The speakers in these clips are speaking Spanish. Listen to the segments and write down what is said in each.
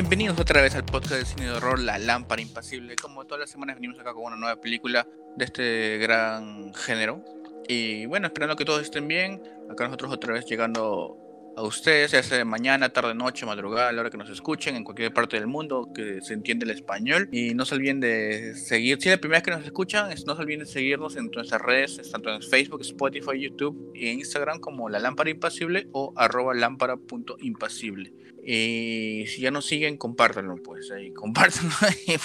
Bienvenidos otra vez al podcast de cine de horror La Lámpara Impasible. Como todas las semanas venimos acá con una nueva película de este gran género. Y bueno, esperando que todos estén bien. Acá nosotros otra vez llegando a ustedes, ya sea mañana, tarde, noche, madrugada, a la hora que nos escuchen, en cualquier parte del mundo que se entiende el español. Y no se olviden de seguir, si es la primera vez que nos escuchan, no se olviden de seguirnos en nuestras redes, tanto en Facebook, Spotify, YouTube en Instagram como La Lámpara Impasible o arroba lámpara.impasible. Y si ya nos siguen, compártanlo, pues, ahí, compártanlo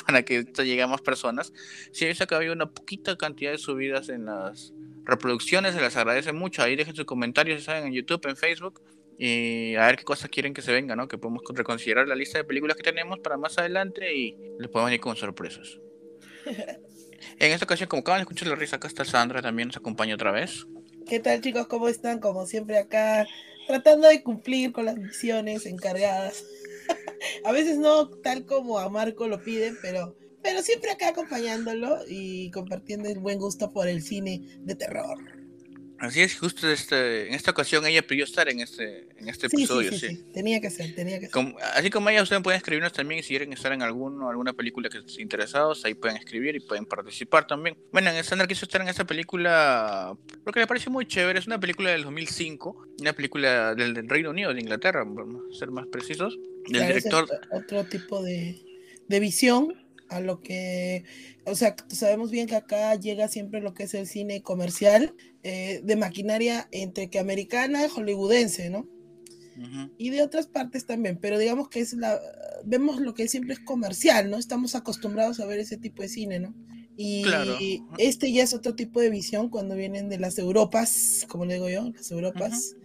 para que esto llegue a más personas. Si veis acá había una poquita cantidad de subidas en las reproducciones, se les agradece mucho. Ahí dejen sus comentarios, saben, en YouTube, en Facebook. Y a ver qué cosas quieren que se venga, ¿no? Que podemos reconsiderar la lista de películas que tenemos para más adelante y les podemos ir con sorpresas. en esta ocasión, como acaban de escuchar la risa, acá está Sandra, también nos acompaña otra vez. ¿Qué tal chicos? ¿Cómo están? Como siempre acá, tratando de cumplir con las misiones encargadas. a veces no tal como a Marco lo piden, pero, pero siempre acá acompañándolo y compartiendo el buen gusto por el cine de terror. Así es, justo este, en esta ocasión ella pidió estar en este, en este episodio. Sí, sí, tenía que ser, tenía que ser. así como ella, ustedes pueden escribirnos también si quieren estar en alguno, alguna película que estén interesados, ahí pueden escribir y pueden participar también. Bueno, en Sandra quiso estar en esta película porque le pareció muy chévere, es una película del 2005, una película del, Reino Unido, de Inglaterra, vamos a ser más precisos, del director... otro tipo de, de visión a lo que, o sea, sabemos bien que acá llega siempre lo que es el cine comercial eh, de maquinaria entre que americana y hollywoodense, ¿no? Y de otras partes también, pero digamos que es la, vemos lo que siempre es comercial, ¿no? Estamos acostumbrados a ver ese tipo de cine, ¿no? Y este ya es otro tipo de visión cuando vienen de las Europas, como le digo yo, las Europas.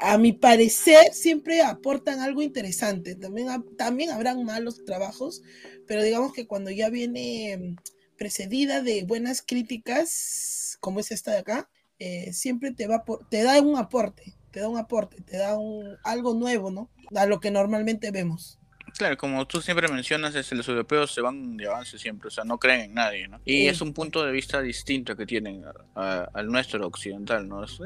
A mi parecer siempre aportan algo interesante. También, también habrán malos trabajos, pero digamos que cuando ya viene mm, precedida de buenas críticas, como es esta de acá, eh, siempre te, va te da un aporte, te da un aporte, te da un, algo nuevo, ¿no? A lo que normalmente vemos. Claro, como tú siempre mencionas, es, los europeos se van de avance siempre, o sea, no creen en nadie, ¿no? Y es un punto de vista distinto que tienen al nuestro occidental, ¿no? Es,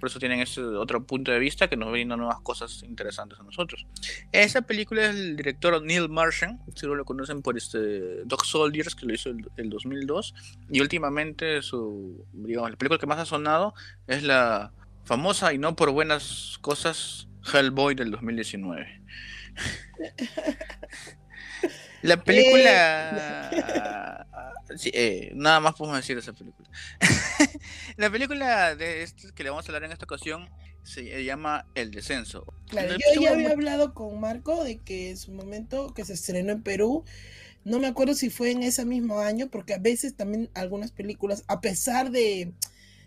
por eso tienen ese otro punto de vista que nos brinda nuevas cosas interesantes a nosotros. Esa película es el director Neil Marshall, si lo conocen por este Dog Soldiers, que lo hizo el, el 2002, y últimamente su, digamos, la película que más ha sonado es la famosa y no por buenas cosas Hellboy del 2019. La película. Eh. Eh, nada más podemos decir de esa película. la película de este que le vamos a hablar en esta ocasión se llama El Descenso. Claro, yo ya había hablado con Marco de que en su momento que se estrenó en Perú, no me acuerdo si fue en ese mismo año, porque a veces también algunas películas, a pesar de,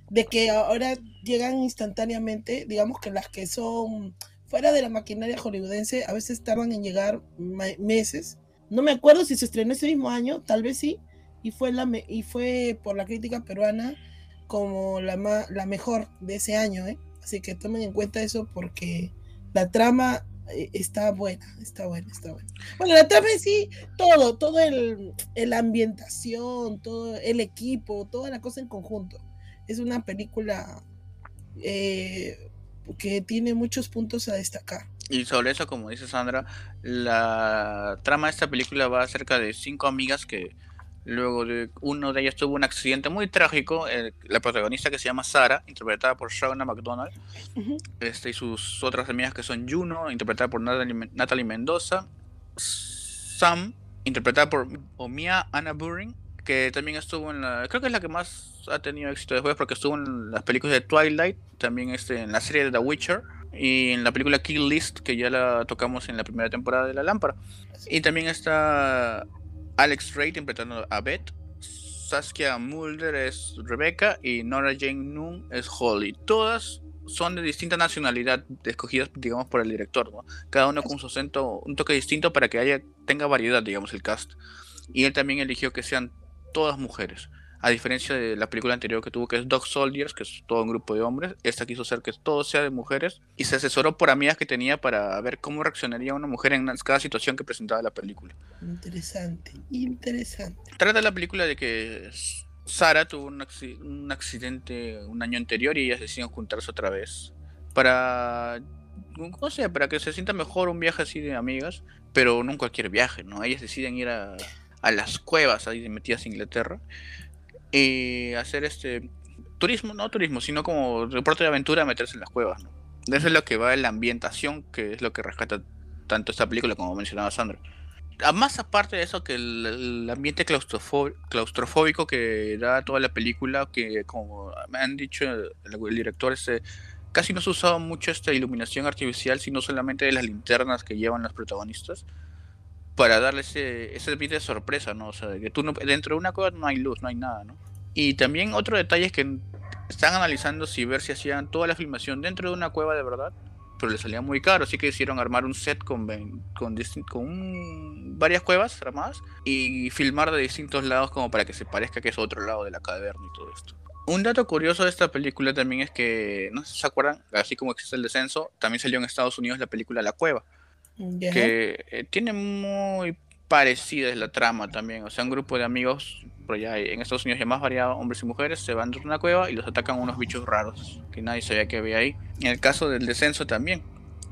de que ahora llegan instantáneamente, digamos que las que son fuera de la maquinaria hollywoodense, a veces tardan en llegar meses. No me acuerdo si se estrenó ese mismo año, tal vez sí, y fue, la y fue por la crítica peruana como la, la mejor de ese año, ¿eh? Así que tomen en cuenta eso porque la trama eh, está buena, está buena, está buena. Bueno, la trama en sí, todo, todo el, la ambientación, todo el equipo, toda la cosa en conjunto. Es una película eh, que tiene muchos puntos a destacar. Y sobre eso, como dice Sandra, la trama de esta película va acerca de cinco amigas que luego de uno de ellas tuvo un accidente muy trágico, la protagonista que se llama Sara, interpretada por Shauna McDonald, este, y sus otras amigas que son Juno, interpretada por Natalie, Mendoza, Sam, interpretada por Omia Anna Buring, que también estuvo en la, creo que es la que más ha tenido éxito después porque estuvo en las películas de Twilight, también este, en la serie de The Witcher y en la película Kill List, que ya la tocamos en la primera temporada de La Lámpara. Y también está Alex Ray interpretando a Beth, Saskia Mulder es Rebecca y Nora Jane Noon es Holly. Todas son de distinta nacionalidad, escogidas, digamos, por el director, ¿no? Cada uno con su acento, un toque distinto para que haya, tenga variedad, digamos, el cast. Y él también eligió que sean todas mujeres. A diferencia de la película anterior que tuvo, que es Dog Soldiers, que es todo un grupo de hombres, esta quiso hacer que todo sea de mujeres y se asesoró por amigas que tenía para ver cómo reaccionaría una mujer en cada situación que presentaba la película. Interesante, interesante. Trata la película de que Sara tuvo un, accidente un año anterior y ellas deciden juntarse otra vez para no sé, para que se sienta mejor un viaje así de amigas, pero no cualquier viaje, ¿no? Ellas deciden ir a, a las cuevas ahí metidas en Inglaterra y hacer este turismo, no turismo, sino como deporte de aventura, meterse en las cuevas, ¿no? Eso es lo que va en la ambientación, que es lo que rescata tanto esta película como mencionaba Sandra. Más aparte de eso, que el, ambiente claustrofóbico que da toda la película, que como me han dicho el, director, este, casi no se usaba mucho esta iluminación artificial, sino solamente de las linternas que llevan los protagonistas, para darle ese, ese de sorpresa, ¿no? O sea, que tú no, dentro de una cueva no hay luz, no hay nada, ¿no? Y también otro detalle es que están analizando si ver si hacían toda la filmación dentro de una cueva de verdad pero le salía muy caro, así que hicieron armar un set con, con, con varias cuevas armadas y filmar de distintos lados como para que se parezca que es otro lado de la caverna y todo esto. Un dato curioso de esta película también es que, no sé si se acuerdan, así como existe el descenso, también salió en Estados Unidos la película La Cueva, que eh, tiene muy parecida es la trama también, o sea, un grupo de amigos por allá en Estados Unidos ya más variado, hombres y mujeres, se van de una cueva y los atacan unos bichos raros que nadie sabía que había ahí. En el caso del descenso también,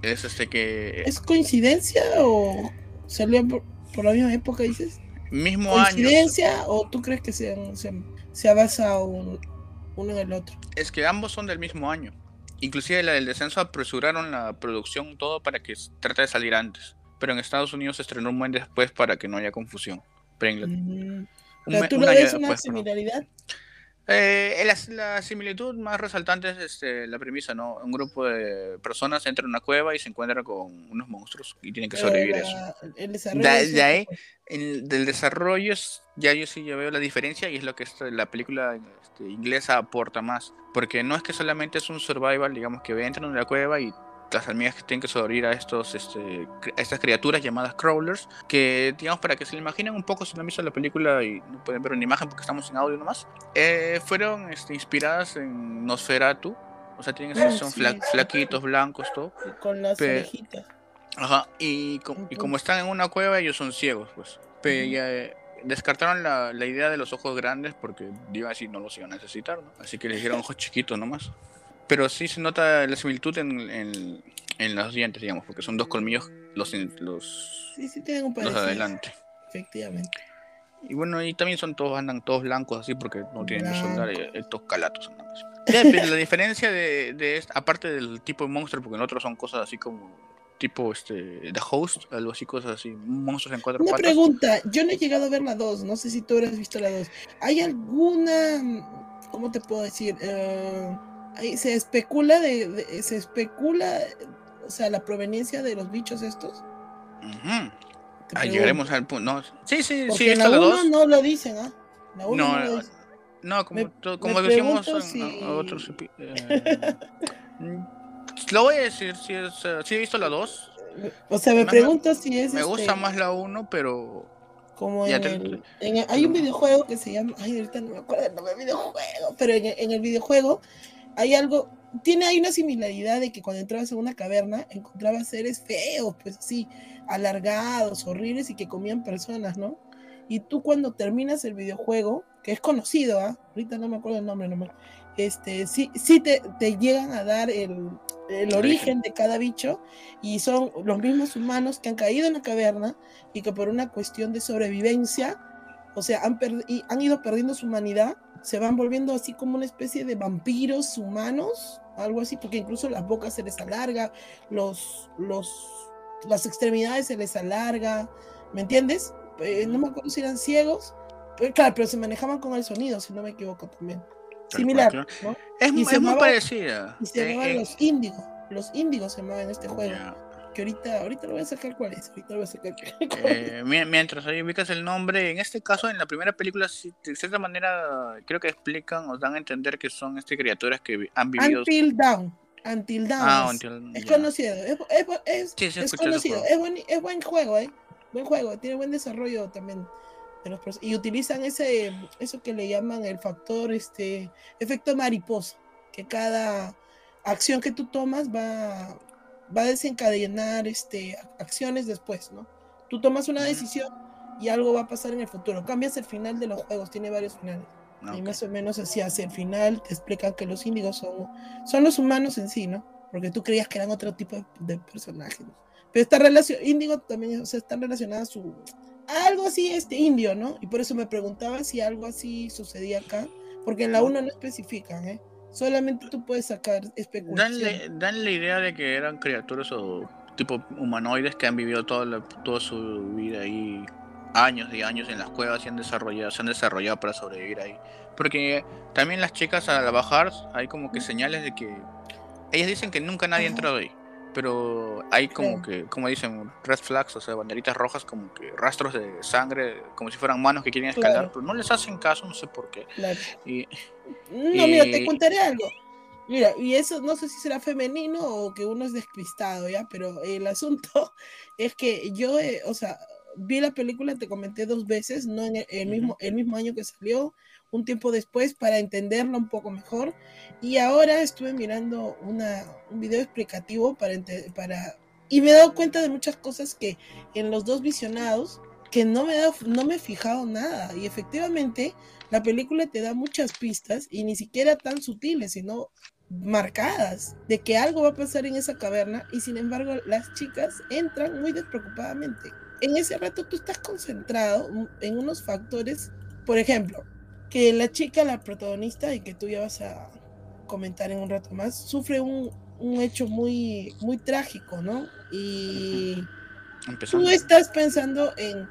es este que... ¿Es coincidencia o salió por, la misma época, dices? Mismo ¿Coincidencia o tú crees que se, se, se ha basado uno, en el otro? Es que ambos son del mismo año. Inclusive la del descenso apresuraron la producción todo para que trate de salir antes. Pero en Estados Unidos se estrenó un buen después para que no haya confusión. Pero ¿Tú le ves una similaridad? Eh, la, similitud más resaltante es este, la premisa, ¿no? Un grupo de personas entra en una cueva y se encuentran con unos monstruos y tienen que sobrevivir eso. El desarrollo de, ahí, del desarrollo ya yo sí yo veo la diferencia y es lo que la película este, inglesa aporta más. Porque no es que solamente es un survival, digamos, que entran en la cueva y las hormigas que tienen que sobrevivir a estos este, estas criaturas llamadas crawlers que digamos para que se lo imaginen un poco si no han visto la película y no pueden ver una imagen porque estamos en audio nomás eh, fueron este, inspiradas en Nosferatu. O sea tienen ah, son flaquitos blancos todo. Con las orejitas. ajá y, y, como están en una cueva ellos son ciegos pues. Pero, descartaron la, la, idea de los ojos grandes porque iban a no los iban a necesitar, ¿no? Así que le hicieron ojos chiquitos nomás. Pero sí se nota la similitud en, en, los dientes, digamos, porque son dos colmillos los, los, sí, sí tienen un los adelante. Efectivamente. Y bueno, y también son todos, andan todos blancos así porque no tienen soldar, estos calatos andan así. la diferencia de, de esta, aparte del tipo de monstruo, porque en otros son cosas así como tipo este The Host, algo así, cosas así, monstruos en cuatro Una patas. pregunta, yo no he llegado a ver la 2, no sé si tú habrás visto la 2. ¿Hay alguna, cómo te puedo decir? Uh se especula de, se especula o sea la proveniencia de los bichos estos. Llegaremos al punto no sí sí sí en la uno no lo dicen ¿ah? La uno no, no, no como, como decíamos a, otros eh, lo voy a decir si es sí he visto la 2 o sea me pregunto si es me gusta este más la 1 pero como en, el, hay un videojuego que se llama ay ahorita no me acuerdo el nombre del videojuego pero en, en el videojuego hay algo, tiene ahí una similaridad de que cuando entrabas en una caverna encontrabas seres feos, pues así, alargados, horribles y que comían personas, ¿no? Y tú cuando terminas el videojuego, que es conocido, ¿ah? ahorita no me acuerdo el nombre nomás, este, sí, sí te, te llegan a dar el, el origen de cada bicho y son los mismos humanos que han caído en la caverna y que por una cuestión de sobrevivencia, o sea, han, han ido perdiendo su humanidad se van volviendo así como una especie de vampiros humanos, algo así, porque incluso las bocas se les alarga, los, los, las extremidades se les alarga, ¿me entiendes? Eh, no me acuerdo si eran ciegos, pero, claro, pero se manejaban con el sonido, si no me equivoco también. Similar, ¿no? Es, muy parecida. Y se eh, llamaban eh. los índigos, los índigos se llamaban en este juego que ahorita, ahorita lo voy a sacar cuál es, ahorita lo voy a sacar eh, mientras ahí ubicas el nombre, en este caso, en la primera película, de cierta manera, creo que explican o dan a entender que son estas criaturas que han vivido. Until Down. Until Down. Ah, es, conocido. Es, es, es conocido. Es buen, es buen juego, ¿eh? Buen juego. Tiene buen desarrollo también. De los y utilizan ese eso que le llaman el factor este efecto mariposa que cada acción que tú tomas va va a desencadenar este, acciones después, ¿no? Tú tomas una decisión y algo va a pasar en el futuro. Cambias el final de los juegos, tiene varios finales. Y más o menos así hace el final, te explican que los índigos son, son los humanos en sí, ¿no? porque tú creías que eran otro tipo de, personajes. Pero esta relación, Índigo también, o sea, están relacionadas a su, algo así, este indio, ¿no? Y por eso me preguntaba si algo así sucedía acá, porque en la 1 no especifican, ¿eh? Solamente tú puedes sacar especulación. Dan, la idea de que eran criaturas o tipo humanoides que han vivido toda, toda su vida ahí, años y años en las cuevas y han desarrollado, se han desarrollado para sobrevivir ahí. Porque también las chicas al bajar hay como que señales de que ellas dicen que nunca nadie ha entrado ahí pero hay como que, como dicen, red flags, o sea, banderitas rojas, como que rastros de sangre, como si fueran manos que quieren escalar, pero no les hacen caso, no sé por qué. Y, no, mira, te contaré algo. Mira, y eso no sé si será femenino o que uno es despistado, ¿ya? Pero el asunto es que yo, eh, o sea, vi la película, te comenté dos veces, no en el, mismo, el mismo año que salió, un tiempo después para entenderlo un poco mejor. Y ahora estuve mirando una, un video explicativo para, para... Y me he dado cuenta de muchas cosas que en los dos visionados, que no me, no me he fijado nada. Y efectivamente, la película te da muchas pistas y ni siquiera tan sutiles, sino marcadas de que algo va a pasar en esa caverna y sin embargo las chicas entran muy despreocupadamente. En ese rato tú estás concentrado en unos factores, por ejemplo, que la chica, la protagonista, y que tú ya vas a comentar en un rato más, sufre un, un hecho muy, muy trágico, ¿no? Y tú estás pensando en,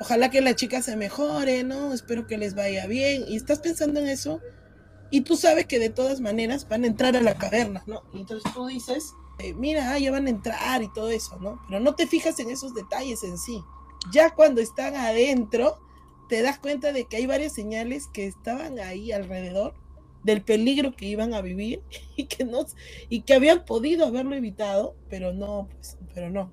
ojalá que la chica se mejore, ¿no? Espero que les vaya bien, y estás pensando en eso, y tú sabes que de todas maneras van a entrar a la caverna, ¿no? Y entonces tú dices, eh, mira, ah, ya van a entrar y todo eso, ¿no? Pero no te fijas en esos detalles en sí. Ya cuando están adentro, te das cuenta de que hay varias señales que estaban ahí alrededor del peligro que iban a vivir y que no y que habían podido haberlo evitado, pero no, pues, pero no.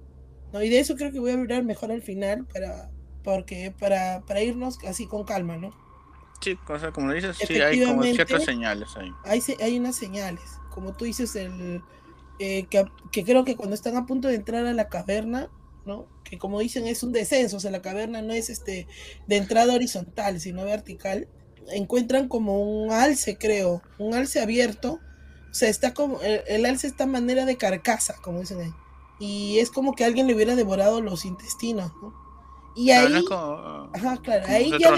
No, y de eso creo que voy a hablar mejor al final para porque para, para irnos así con calma, ¿no? Sí, cosa como lo dices, sí hay como ciertas señales ahí. Hay, hay unas señales, como tú dices el eh, que, que creo que cuando están a punto de entrar a la caverna que como dicen es un descenso, o sea, la caverna no es este de entrada horizontal, sino vertical. Encuentran como un alce, creo, un alce abierto. O sea, está como, el, alce está manera de carcasa, como dicen ahí. Y es como que alguien le hubiera devorado los intestinos, ¿no? Y ahí, ajá, claro, ahí ya,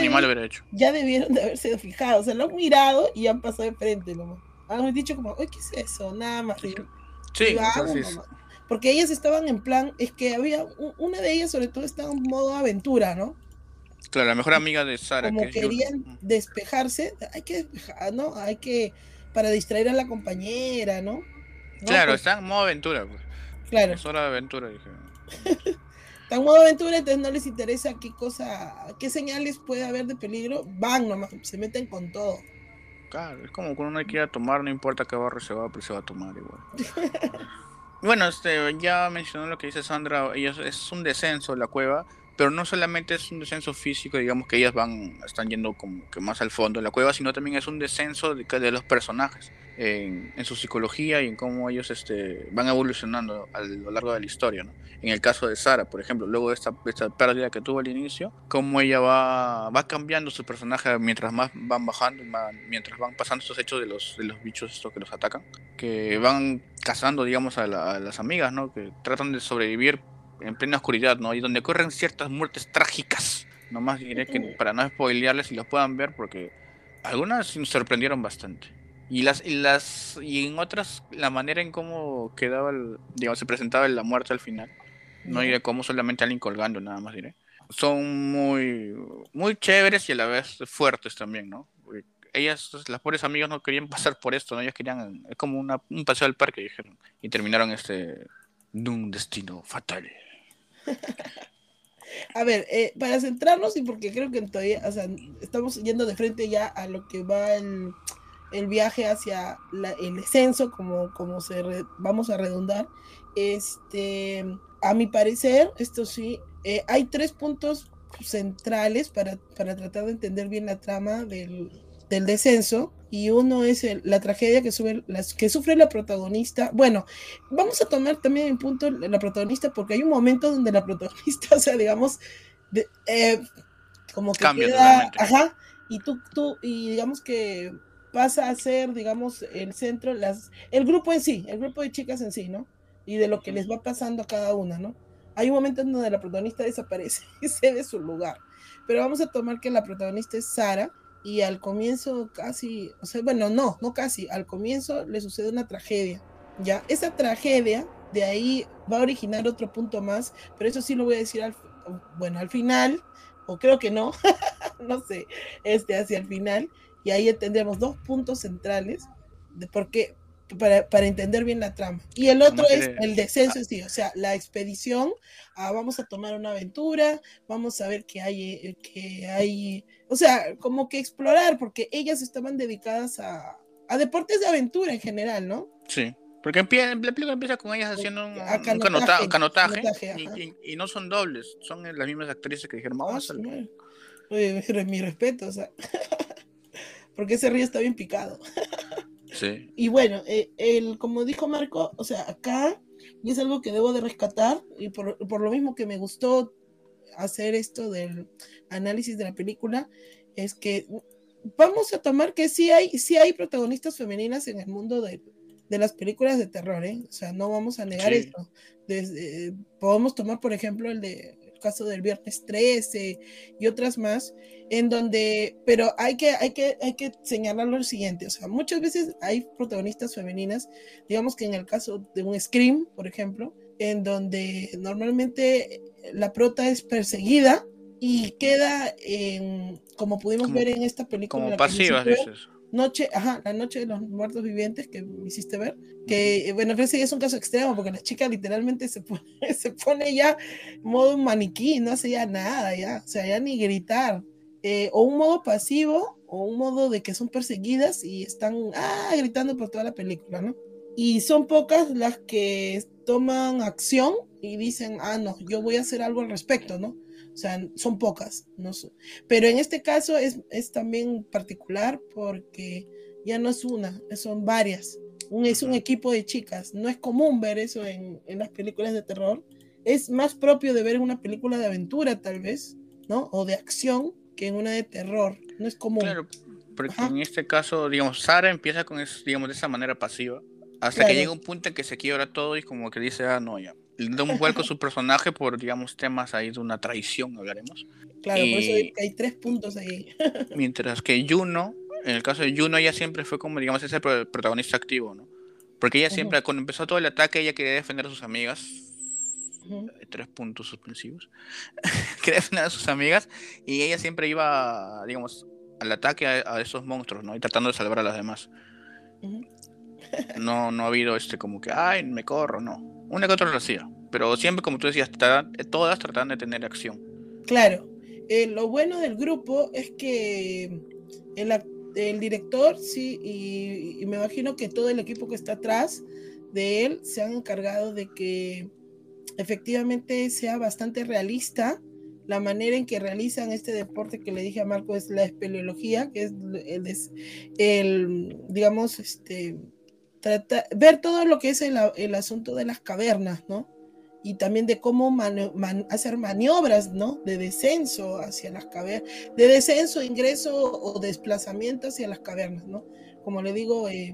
ya, debieron de haberse fijado, o sea, lo han mirado y han pasado de frente, ¿no? Han dicho como, ¿qué es eso? Nada más. Sí, sí, porque ellas estaban en plan, es que había, una de ellas sobre todo estaba en modo aventura, ¿no? Claro, la mejor amiga de Sara. Como querían despejarse, hay que despejar, ¿no? Hay que, para distraer a la compañera, ¿no? Claro, pues están en modo aventura, pues. Claro. Es hora de aventura, dije. están en modo aventura, entonces no les interesa qué cosa, qué señales puede haber de peligro, van nomás, se meten con todo. Claro, es como cuando uno quiera tomar, no importa qué barrio se va, pero se va a tomar igual. Bueno, este, ya mencionó lo que dice Sandra, ellos, es un descenso la cueva, pero no solamente es un descenso físico, digamos que ellas van, están yendo como que más al fondo de la cueva, sino también es un descenso de, de los personajes en, su psicología y en cómo ellos este, van evolucionando a lo largo de la historia. ¿no? En el caso de Sara, por ejemplo, luego de esta, esta pérdida que tuvo al inicio, cómo ella va, va cambiando su personaje mientras más van bajando, mientras van pasando estos hechos de los, de los bichos estos que los atacan, que van cazando, digamos, a, las amigas, ¿no? que tratan de sobrevivir en plena oscuridad, ¿no? y donde ocurren ciertas muertes trágicas. Nomás diré que para no spoilearles y los puedan ver porque algunas nos sorprendieron bastante. Y las, y las y en otras la manera en cómo quedaba el, digamos se presentaba la muerte al final. No diré cómo solamente alguien colgando, nada más diré. Son muy muy chéveres y a la vez fuertes también, ¿no? ellas, las pobres amigas no querían pasar por esto, ¿no? Ellas querían, es como una, un paseo al parque, dijeron. Y terminaron este, de un destino fatal. A ver, eh, para centrarnos y porque creo que todavía, o sea, estamos yendo de frente ya a lo que va el, el viaje hacia el descenso, como, como se vamos a redundar, este, a mi parecer, esto sí, eh, hay tres puntos centrales para, para, tratar de entender bien la trama del, del descenso. Y uno es la tragedia que, sube, las, que sufre la protagonista. Bueno, vamos a tomar también en punto la protagonista porque hay un momento donde la protagonista, o sea, digamos, eh, como que queda, ajá, y tú, tú, y digamos que pasa a ser, digamos, el centro, las, el grupo en sí, el grupo de chicas en sí, ¿no? Y de lo que les va pasando a cada una, ¿no? Hay un momento en donde la protagonista desaparece y cede su lugar. Pero vamos a tomar que la protagonista es Sara y al comienzo casi, o sea, bueno, no, no casi, al comienzo le sucede una tragedia. Ya, esa tragedia de ahí va a originar otro punto más, pero eso sí lo voy a decir al, bueno, al final, o creo que no, no sé, este hacia el final, y ahí tendremos dos puntos centrales de por qué, para, para, entender bien la trama. Y el otro es el descenso en sí, o sea, la expedición, ah, vamos a tomar una aventura, vamos a ver qué hay, eh, qué hay, o sea, como que explorar, porque ellas estaban dedicadas a, a deportes de aventura en general, ¿no? Sí. Porque empieza, la película empieza con ellas haciendo un, canotaje, canotaje, y, y, no son dobles, son las mismas actrices que dijeron, vamos a ah, Oye, mi respeto, o sea, porque ese río está bien picado. Sí. Y bueno, eh, el, como dijo Marco, o sea, acá, y es algo que debo de rescatar, y por, por, lo mismo que me gustó hacer esto del análisis de la película, es que vamos a tomar que sí hay, sí hay protagonistas femeninas en el mundo de, de las películas de terror, ¿eh? O sea, no vamos a negar esto. Desde, podemos tomar, por ejemplo, el de caso del viernes 13 y otras más, en donde, pero hay que, hay que, hay que señalar lo siguiente, o sea, muchas veces hay protagonistas femeninas, digamos que en el caso de un Scream, por ejemplo, en donde normalmente la prota es perseguida y queda en, como pudimos ver en esta película. Como pasiva, dices. Noche, ajá, la noche de los muertos vivientes que me hiciste ver, que bueno, ese es un caso extremo porque la chica literalmente se pone, se pone ya modo maniquí, no hace ya nada, ya, o sea, ya ni gritar, eh, o un modo pasivo, o un modo de que son perseguidas y están ah, gritando por toda la película, ¿no? Y son pocas las que toman acción y dicen, ah, no, yo voy a hacer algo al respecto, ¿no? O sea, son pocas. No Pero en este caso es, es, también particular porque ya no es una, son varias. Un, es un equipo de chicas. No es común ver eso en, en las películas de terror. Es más propio de ver en una película de aventura, tal vez, ¿no? O de acción que en una de terror. No es común. Claro, porque en este caso, digamos, Sara empieza con, digamos, de esa manera pasiva. Hasta que llega un punto en que se quiebra todo y como que dice, ah, no, ya, le da un vuelco a su personaje por, digamos, temas ahí de una traición, hablaremos. Claro, por eso hay, tres puntos ahí. mientras que Juno, en el caso de Juno, ella siempre fue como, digamos, ese protagonista activo, ¿no? Porque ella siempre, cuando empezó todo el ataque, ella quería defender a sus amigas. Tres puntos suspensivos. quería defender a sus amigas y ella siempre iba, digamos, al ataque a, esos monstruos, ¿no? Y tratando de salvar a las demás. No, no ha habido este como que, ay, me corro, no una que otra lo hacía, pero siempre, como tú decías, todas tratan de tener acción. Claro, eh, lo bueno del grupo es que el, el director, sí, y, me imagino que todo el equipo que está atrás de él se han encargado de que efectivamente sea bastante realista la manera en que realizan este deporte que le dije a Marco es la espeleología, que es el, el digamos, este, ver todo lo que es el, el, asunto de las cavernas, ¿no? Y también de cómo hacer maniobras, ¿no? De descenso hacia las cavernas, de descenso, ingreso o desplazamiento hacia las cavernas, ¿no? Como le digo, eh,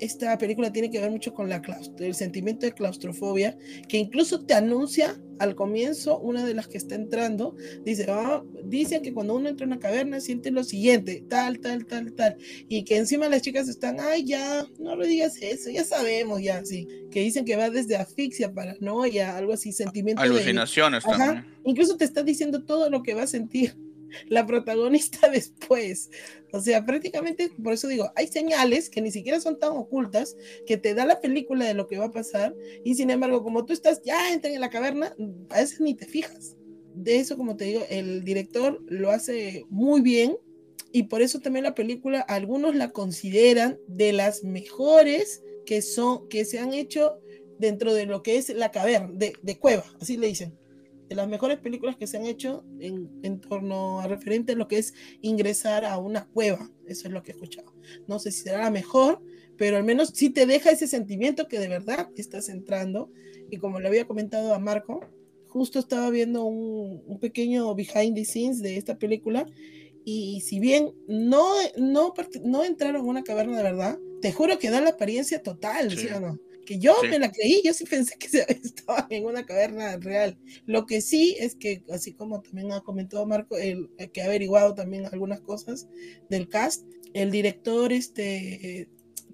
esta película tiene que ver mucho con la el sentimiento de claustrofobia, que incluso te anuncia al comienzo, una de las que está entrando, dice, oh, dicen que cuando uno entra en una caverna siente lo siguiente, tal, tal, tal, tal, y que encima las chicas están, ay, ya, no lo digas eso, ya sabemos, ya, sí, que dicen que va desde asfixia, paranoia, algo así, sentimiento Alucinaciones de... incluso te está diciendo todo lo que va a sentir la protagonista después. O sea, prácticamente, por eso digo, hay señales que ni siquiera son tan ocultas, que te da la película de lo que va a pasar, y sin embargo, como tú estás, ya entran en la caverna, a veces ni te fijas. De eso, como te digo, el director lo hace muy bien, y por eso también la película, algunos la consideran de las mejores que son, que se han hecho dentro de lo que es la caverna, de, de cueva, así le dicen de las mejores películas que se han hecho en, en, torno a referente a lo que es ingresar a una cueva. Eso es lo que he escuchado. No sé si será la mejor, pero al menos sí te deja ese sentimiento que de verdad estás entrando. Y como le había comentado a Marco, justo estaba viendo un, un pequeño behind the scenes de esta película y si bien no, no, no entraron en una caverna de verdad, te juro que da la apariencia total, ¿sí, o no? Que yo me la creí, yo sí pensé que estaban en una caverna real. Lo que sí es que, así como también ha comentado Marco, el, que ha averiguado también algunas cosas del cast, el director este,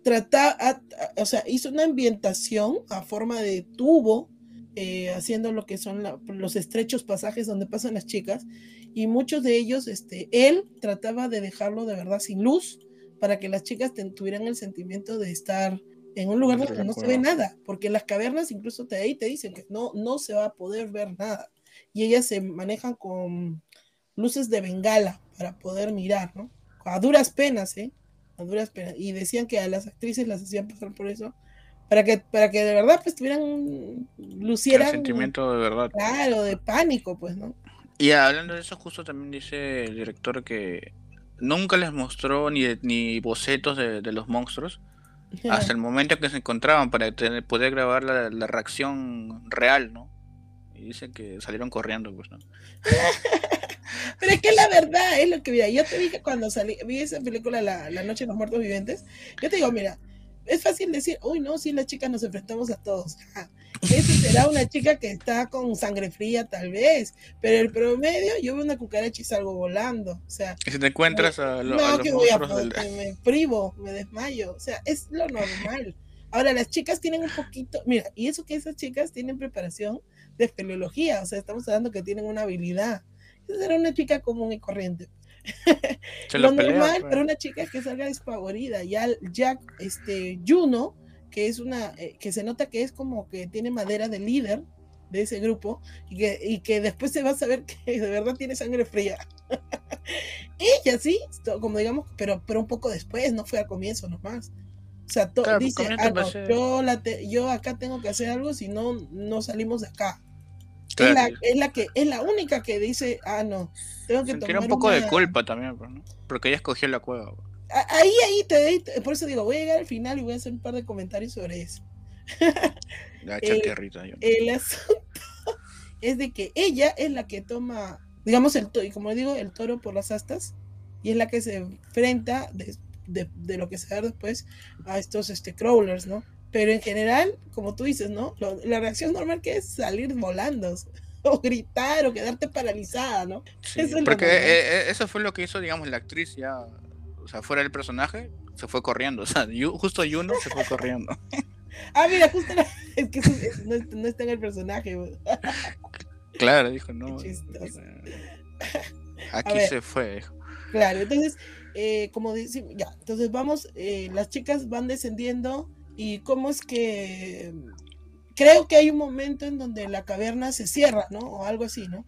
trata, o sea, hizo una ambientación a forma de tubo, eh, haciendo lo que son los estrechos pasajes donde pasan las chicas, y muchos de ellos, este, él trataba de dejarlo de verdad sin luz, para que las chicas tuvieran el sentimiento de estar en un lugar donde no se ve nada, porque las cavernas incluso te, ahí te dicen que no, no se va a poder ver nada, y ellas se manejan con luces de bengala para poder mirar, ¿no? A duras penas, ¿eh? A duras penas. Y decían que a las actrices las hacían pasar por eso, para que, para que de verdad pues tuvieran, lucieran... El sentimiento de verdad. Claro, de pánico, pues, ¿no? Y hablando de eso, justo también dice el director que nunca les mostró ni, ni bocetos de, los monstruos hasta el momento que se encontraban para poder grabar la, reacción real, ¿no? Y dicen que salieron corriendo, pues, ¿no? Pero es que la verdad es lo que mira, yo te dije cuando salí, vi esa película la, la Noche de los Muertos Vivientes, yo te digo, mira, es fácil decir, uy, no, si las chicas nos enfrentamos a todos. Esa será una chica que está con sangre fría, tal vez, pero el promedio, yo veo una cucaracha y salgo volando. O sea, y si te encuentras a, lo, no, que voy a, me privo, me desmayo. O sea, es lo normal. Ahora, las chicas tienen un poquito, mira, y eso que esas chicas tienen preparación de espeleología, o sea, estamos hablando que tienen una habilidad. Esa será una chica común y corriente. lo, normal pues. para una chica es que salga despavorida. Ya Jack, este, Juno, que es una, eh, que se nota que es como que tiene madera de líder de ese grupo y que, y que después se va a saber que de verdad tiene sangre fría. Ella sí, como digamos, pero, pero un poco después, no fue al comienzo nomás. O sea, dice, ah, yo, la yo acá tengo que hacer algo, si no, no salimos de acá. Es, la, es, la, que es la única que dice, ah, no, tengo que tomar un poco de culpa también, pues, porque ella escogió la cueva. Ahí, ahí, te, por eso digo, voy a llegar al final y voy a hacer un par de comentarios sobre eso. el, el asunto es de que ella es la que toma, digamos, el y como digo, el toro por las astas, y es la que se enfrenta de, de, lo que se da después a estos este, crawlers, ¿no? Pero en general, como tú dices, ¿no? la reacción normal que es salir volando o gritar o quedarte paralizada, ¿no? porque eh, eh, eso fue lo que hizo, digamos, la actriz ya, o sea, fuera del personaje, se fue corriendo, o sea, justo Juno se fue corriendo. ah, mira, justo es que no, está en el personaje. claro, dijo, no. Aquí se fue. Claro, entonces, eh, como decimos, ya, entonces vamos, las chicas van descendiendo y cómo es que creo que hay un momento en donde la caverna se cierra, ¿no? O algo así, ¿no?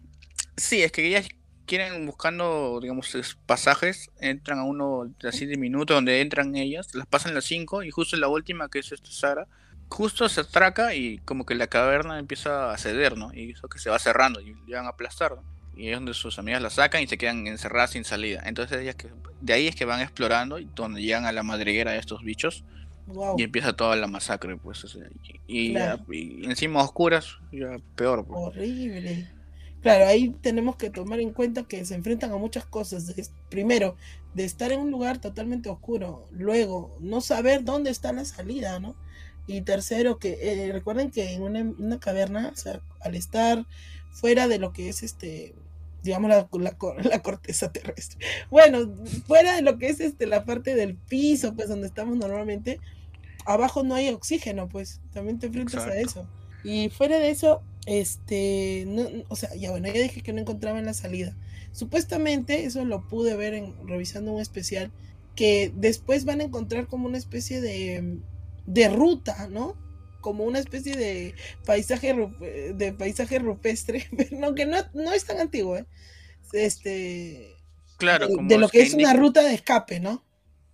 Sí, es que ellas quieren buscando, digamos, pasajes, entran a uno así de minutos donde entran ellas, las pasan las cinco y justo la última que es esta Sara, justo se atraca y como que la caverna empieza a ceder, ¿no? Y eso que se va cerrando y van a aplastar, ¿no? Y es donde sus amigas la sacan y se quedan encerradas sin salida. Entonces ellas que de ahí es que van explorando y donde llegan a la madriguera de estos bichos y empieza toda la masacre, pues. y, encima oscuras, ya peor. Pues. Horrible. Claro, ahí tenemos que tomar en cuenta que se enfrentan a muchas cosas. primero, de estar en un lugar totalmente oscuro. Luego, no saber dónde está la salida, ¿no? Y tercero, que eh, recuerden que en una, caverna, o sea, al estar fuera de lo que es este, digamos, la, la, corteza terrestre. Bueno, fuera de lo que es este, la parte del piso, pues donde estamos normalmente, abajo no hay oxígeno, pues también te enfrentas a eso. Y fuera de eso, este, no, o sea, ya bueno, ya dije que no encontraban la salida. Supuestamente, eso lo pude ver en, revisando un especial, que después van a encontrar como una especie de, de ruta, ¿no? Como una especie de paisaje, de paisaje rupestre, pero no, no, es tan antiguo, ¿eh? Este, claro, de, lo que, es una ruta de escape, ¿no?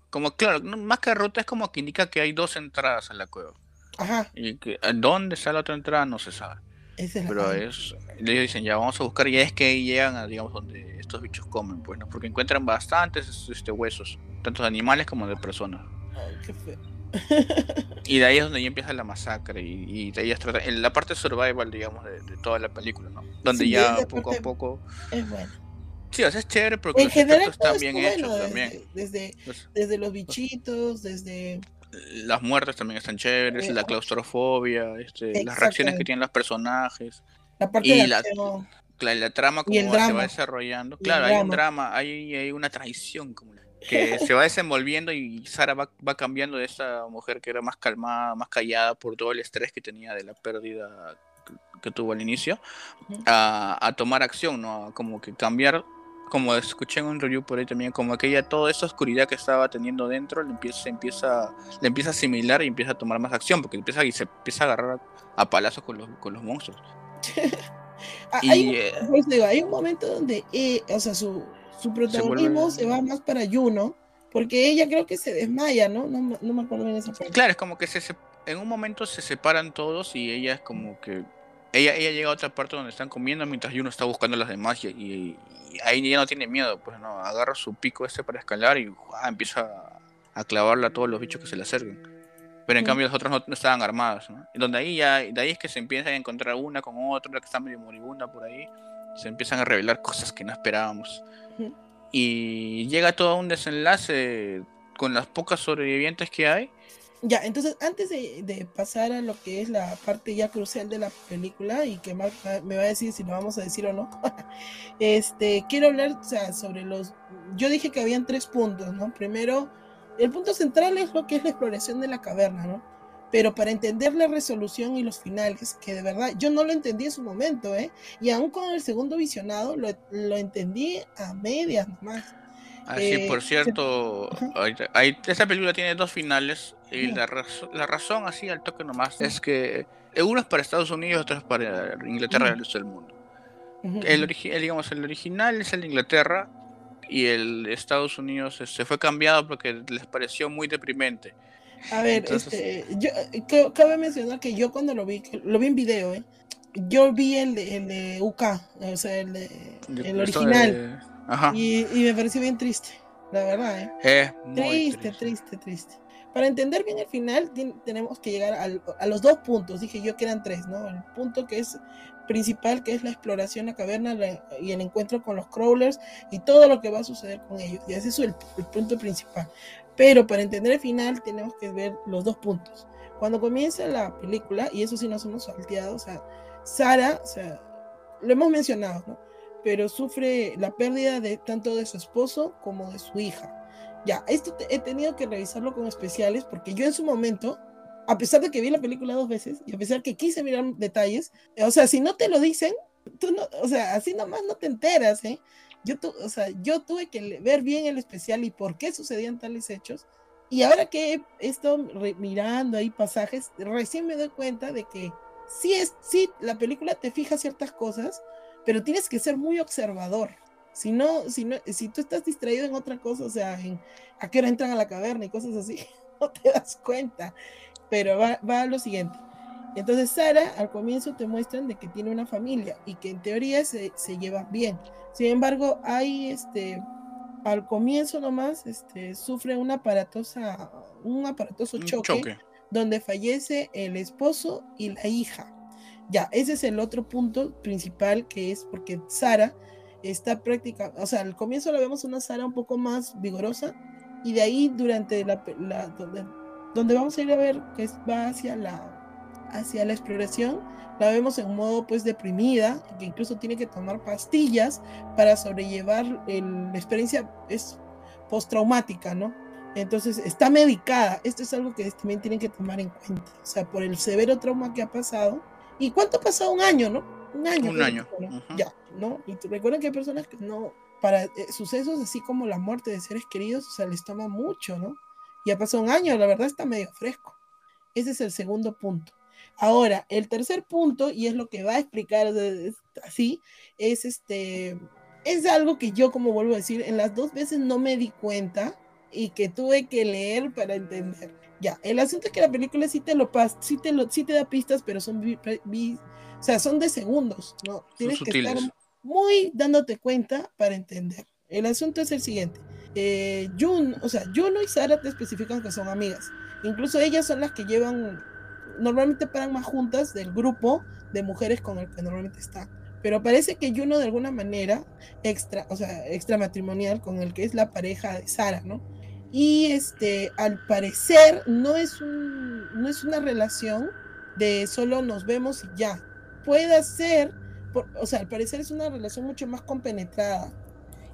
Como, claro, más que ruta es como que indica que hay dos entradas a la cueva. Ajá. Y que dónde está la otra entrada no se sabe. Pero es, ellos dicen, ya vamos a buscar, y es que llegan a, digamos, donde estos bichos comen, pues, ¿no? Porque encuentran bastantes este, huesos, tanto de animales como de personas. Ay, qué feo. y de ahí es donde ya empieza la masacre, y, de ahí es en la parte survival, digamos, de, toda la película, ¿no? Donde ya poco a poco... Es bueno Sí, o sea, es chévere porque en los general están bien hechos también. desde, desde, desde los bichitos, desde... las muertes también están chéveres, Eh, la claustrofobia, este, las reacciones que tienen los personajes, La parte Y de la- la, la trama como se va desarrollando. Y Claro, hay un drama. hay, hay una traición como que se va desenvolviendo y Sara va, va cambiando de esa mujer que era más calmada, más callada por todo el estrés que tenía de la pérdida que- que tuvo al inicio, a, a tomar acción, ¿no? A como que cambiar, como escuché en un review por ahí también, como que ella toda esa oscuridad que estaba teniendo dentro le empieza, empieza, le empieza a asimilar y empieza a tomar más acción, porque empieza y se empieza a agarrar a palazos con los, con los monstruos. Ah, hay, Y un- eh, por eso digo, hay un momento donde, eh, o sea, su, su protagonismo se, vuelve- va más para Juno, porque ella creo que se desmaya, ¿no? No, me- no me acuerdo bien esa parte. Claro, es como que se, sep- en un momento se separan todos y ella es como que ella, ella llega a otra parte donde están comiendo mientras uno está buscando a las demás y, y- y ahí ya no tiene miedo, pues no, agarra su pico este para escalar y empieza a, a clavarle a todos los bichos que se le acerquen. Pero en Mm. cambio los otros no, no estaban armados, ¿no? Y donde ahí ya, de ahí es que se empiezan a encontrar una con otra que está medio moribunda por ahí, se empiezan a revelar cosas que no esperábamos. Ujú. Y llega todo un desenlace con las pocas sobrevivientes que hay. Ya, entonces antes de, pasar a lo que es la parte ya crucial de la película y que Mark me va a decir si lo vamos a decir o no, este, quiero hablar o sea, sobre los... Yo dije que habían tres puntos, ¿no? Primero, el punto central es lo que es la exploración de la caverna, ¿no? Pero para entender la resolución y los finales, que de verdad yo no lo entendí en su momento, ¿eh? Y aún con el segundo visionado lo, lo entendí a medias nomás. Así, Eh, por cierto, ahorita- ahí- esta película tiene dos finales y la, razo- la razón, así al toque nomás, es que uno es para Estados Unidos, otro es para Inglaterra y el Ujú. resto del mundo. El, digamos, el original es el de Inglaterra y el de Estados Unidos se fue cambiado porque les pareció muy deprimente. A ver, Entonces- este, yo, eh, ca- cabe mencionar que yo cuando lo vi, lo vi en video, ¿eh? yo vi el de, el de UK, o sea, el, de- el original, Ajá. y, y me pareció bien triste, la verdad, ¿eh? Es muy Triste, triste, triste. Para entender bien el final, tenemos que llegar al- a los dos puntos. Dije yo que eran tres, ¿no? El punto que es principal, que es la exploración a caverna la- y el encuentro con los crawlers y todo lo que va a suceder con ellos. Y ese es el, el punto principal. Pero para entender el final, tenemos que ver los dos puntos. Cuando comienza la película, y eso sí nos hemos salteado, o sea, Sara, o sea, lo hemos mencionado, ¿no? Pero sufre la pérdida de tanto de su esposo como de su hija. Ya, esto he tenido que revisarlo con especiales porque yo en su momento, a pesar de que vi la película dos veces y a pesar que quise mirar detalles, o sea, si no te lo dicen, tú no, o sea, así nomás no te enteras, ¿eh? Yo, tu- o sea, yo tuve que ver bien el especial y por qué sucedían tales hechos. Y ahora que he estado mirando ahí pasajes, recién me doy cuenta de que sí, es, sí, la película te fija ciertas cosas, pero tienes que ser muy observador. Si no, si no, si tú estás distraído en otra cosa, o sea, en a qué hora entran a la caverna y cosas así, no te das cuenta. Pero va, va a lo siguiente. Entonces Sara al comienzo te muestran de que tiene una familia y que en teoría se, se lleva bien. Sin embargo, hay este, al comienzo nomás, este, sufre una aparatosa, un aparatoso Un choque, choque. donde fallece el esposo y la hija. Ya, ese es el otro punto principal que es porque Sara está práctica, o sea, al comienzo la vemos una Sara un poco más vigorosa y de ahí durante la, la- donde, donde vamos a ir a ver que es- va hacia la hacia la exploración, la vemos en modo pues deprimida, que incluso tiene que tomar pastillas para sobrellevar el- la experiencia es postraumática, ¿no? Entonces está medicada. Esto es algo que también tienen que tomar en cuenta. O sea, por el severo trauma que ha pasado. ¿Y cuánto ha pasado? Un año, ¿no? Un año. Un año. Ya, ¿no? Y recuerden que hay personas que no, para eh, sucesos así como la muerte de seres queridos, o sea, les toma mucho, ¿no? Y ha pasado un año, la verdad está medio fresco. Ese es el segundo punto. Ahora, el tercer punto, y es lo que va a explicar así, es este, es algo que yo, como vuelvo a decir, en las dos veces no me di cuenta y que tuve que leer para entender. Ya, el asunto es que la película sí te lo pasa, sí te lo, sí te da pistas, pero son vi- vi- o sea, son de segundos, ¿no? Tienes que estar muy dándote cuenta para entender. El asunto es el siguiente. Eh, Jun, o sea, Juno y Sara te especifican que son amigas. Incluso ellas son las que llevan, normalmente paran más juntas del grupo de mujeres con el que normalmente están. pero parece que Juno de alguna manera extra, o sea, extramatrimonial con el que es la pareja de Sara, ¿no? Y este, al parecer no es un, no es una relación de solo nos vemos y ya. Puede ser, o sea, al parecer es una relación mucho más compenetrada.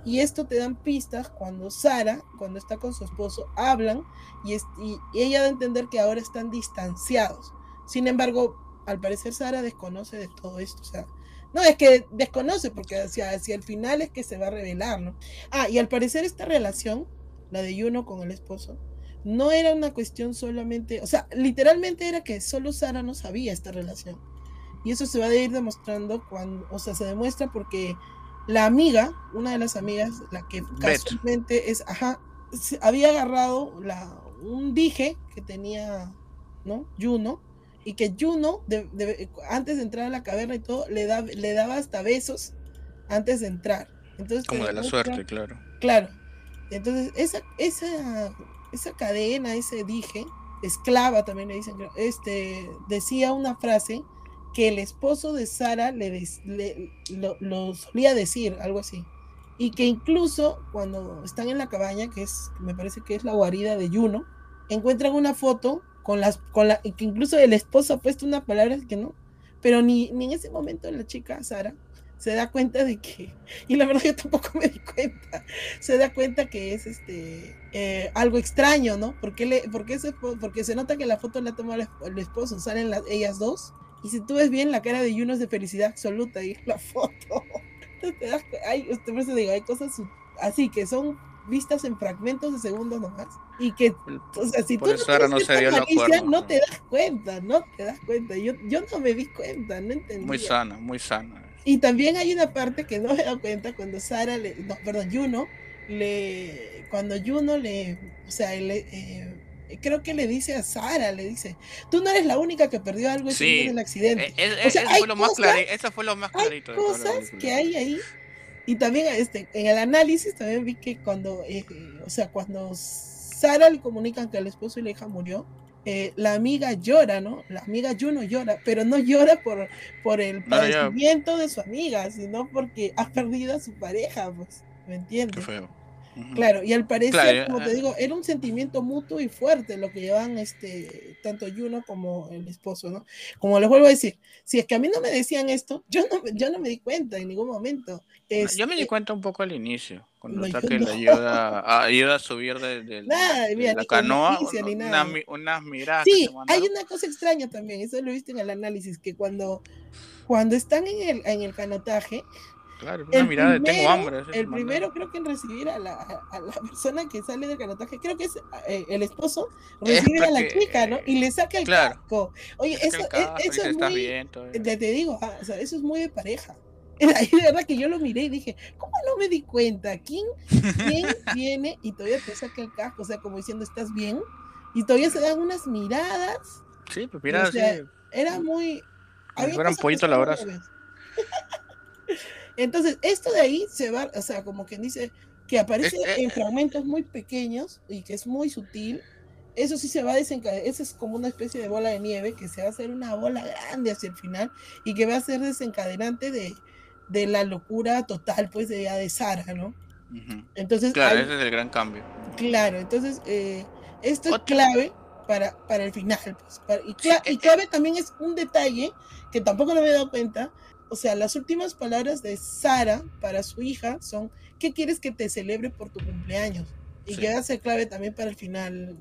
Y esto te dan pistas cuando Sara, cuando está con su esposo, hablan y, y ella da a entender que ahora están distanciados. Sin embargo, al parecer Sara desconoce de todo esto. O sea, no, es que desconoce porque hacia, hacia el final es que se va a revelar, ¿no? Ah, y al parecer esta relación, la de Yuno con el esposo, no era una cuestión solamente, o sea, literalmente era que solo Sara no sabía esta relación. Y eso se va a ir demostrando cuando, o sea, se demuestra porque la amiga, una de las amigas, la que casualmente es, ajá, había agarrado la, un dije que tenía, ¿no? Juno, y que Juno, antes de entrar a la caverna y todo, le, da, le daba hasta besos antes de entrar. Entonces, Como de la suerte, claro. Claro. Entonces, esa, esa, esa cadena, ese dije, esclava también le dicen, este, decía una frase que el esposo de Sara le, lo, solía decir, algo así. Y que incluso cuando están en la cabaña, que es, me parece que es la guarida de Juno, encuentran una foto con las, con la, que incluso el esposo ha puesto una palabra que no, pero ni, ni en ese momento la chica, Sara, se da cuenta de que, y la verdad yo tampoco me di cuenta, se da cuenta que es este eh, algo extraño, ¿no? Porque, le, porque, se, porque se nota que la foto la toma el esposo, salen las, ellas dos, y si tú ves bien la cara de Juno es de felicidad absoluta y la foto. Entonces te das, hay, por eso digo, hay cosas así que son vistas en fragmentos de segundos nomás. Y que, o sea, si tú no, no, no te das cuenta, no te das cuenta. Yo, yo no me di cuenta, no entendí. Muy sana, muy sana. Y también hay una parte que no me da cuenta cuando Sara le, no, perdón, Juno le, cuando Juno le, o sea, le, eh, creo que le dice a Sara, le dice, tú no eres la única que perdió algo en el accidente. E, e, eso, fue lo más eso fue lo más clarito. Hay cosas que hay ahí y también este, en el análisis también vi que cuando, eh, o sea, cuando Sara le comunican que el esposo y la hija murió, eh, la amiga llora, ¿no? La amiga Juno llora, pero no llora por, por el padecimiento de su amiga, sino porque ha perdido a su pareja, pues, ¿me entiendes? Qué feo. Claro, y al parecer, como te digo, era un sentimiento mutuo y fuerte lo que llevan este, tanto Juno como el esposo, ¿no? Como les vuelvo a decir, si es que a mí no me decían esto, yo no, yo no me di cuenta en ningún momento. yo me di este cuenta un poco al inicio, cuando está que le ayuda, ayuda, a subir de, la canoa, unas miradas. Sí, hay una cosa extraña también, eso lo viste en el análisis, que cuando, cuando están en el, en el canotaje, Claro, una mirada de tengo hambre. El primero creo que en recibir a la, a la, persona que sale del canotaje, creo que es eh, el esposo, recibe a la chica, ¿no? Y le saca el casco. Oye, eso, e, eso es muy, bien, te, te digo, ah, o sea, eso es muy de pareja. Ahí de verdad que yo lo miré y dije, ¿cómo no me di cuenta? ¿Quién, quién viene y todavía te saca el casco? O sea, como diciendo, ¿estás bien? Y todavía se dan unas miradas. Sí, pues miradas, sí. Era muy... Había pollito a la hora. Entonces, esto de ahí se va, o sea, como quien dice, que aparece eh, en fragmentos muy pequeños y que es muy sutil, eso sí se va a desencadenar, eso es como una especie de bola de nieve que se va a hacer una bola grande hacia el final y que va a ser desencadenante de, de la locura total, pues, de, de Sara, ¿no? Entonces, claro, ese es el gran cambio. Claro, entonces, eh, esto es clave para, para el final, pues, y, y clave también es un detalle que tampoco me había dado cuenta, o sea, las últimas palabras de Sara para su hija son, ¿qué quieres que te celebre por tu cumpleaños? Y sí. a ser clave también para el final.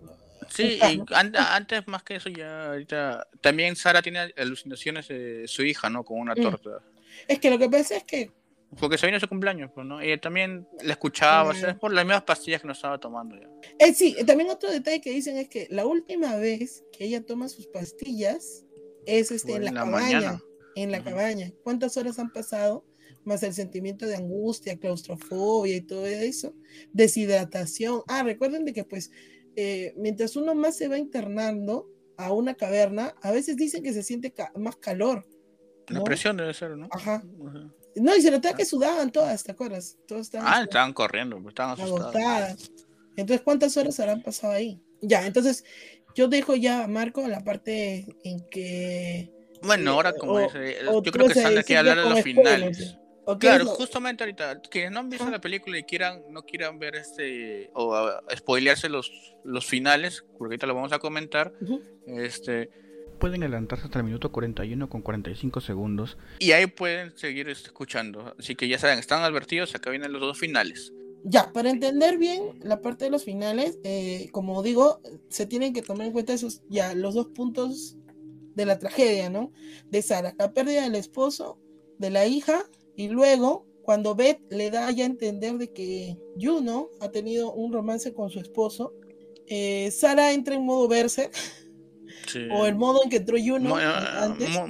Sí, y antes más que eso ya ahorita también Sara tiene alucinaciones de su hija, ¿no? Con una mm. torta. Es que lo que pasa es que porque se vino su cumpleaños, pues, ¿no? Y también la escuchaba, por las mismas pastillas que nos estaba tomando ya. Eh, sí, también otro detalle que dicen es que la última vez que ella toma sus pastillas es este, en la, cabaña. Mañana en la cabaña. ¿Cuántas horas han pasado? Más el sentimiento de angustia, claustrofobia y todo eso. Deshidratación. Ah, recuerden de que pues eh, mientras uno más se va internando a una caverna, a veces dicen que se siente más calor. La presión debe ser, ¿no? Ajá. No, y se notaba que sudaban todas, ¿te acuerdas? Todas estaban ah, estaban corriendo, pues, estaban asustadas. Entonces, ¿cuántas horas habrán pasado ahí? Ya, entonces yo dejo ya a Marco la parte en que Bueno, ahora como O- dice, o yo creo que a decir quiere ya hablar de los finales. ¿o qué Claro, justamente ahorita, quienes no han visto la película y quieran, no quieran ver este, o a- spoilearse los, los finales, porque ahorita lo vamos a comentar, este, pueden adelantarse hasta el minuto 41 con 45 segundos y ahí pueden seguir este, escuchando. Así que ya saben, están advertidos, acá vienen los dos finales. Ya, para entender bien la parte de los finales, eh, como digo, se tienen que tomar en cuenta esos, ya, los dos puntos de la tragedia, ¿no? De Sara, la pérdida del esposo, de la hija, y luego cuando Beth le da ya a entender de que Juno ha tenido un romance con su esposo, eh, Sara entra en modo verse, o el modo en que entró Juno Mo- eh, antes. mo-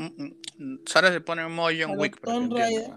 Sara se pone en modo John Wick.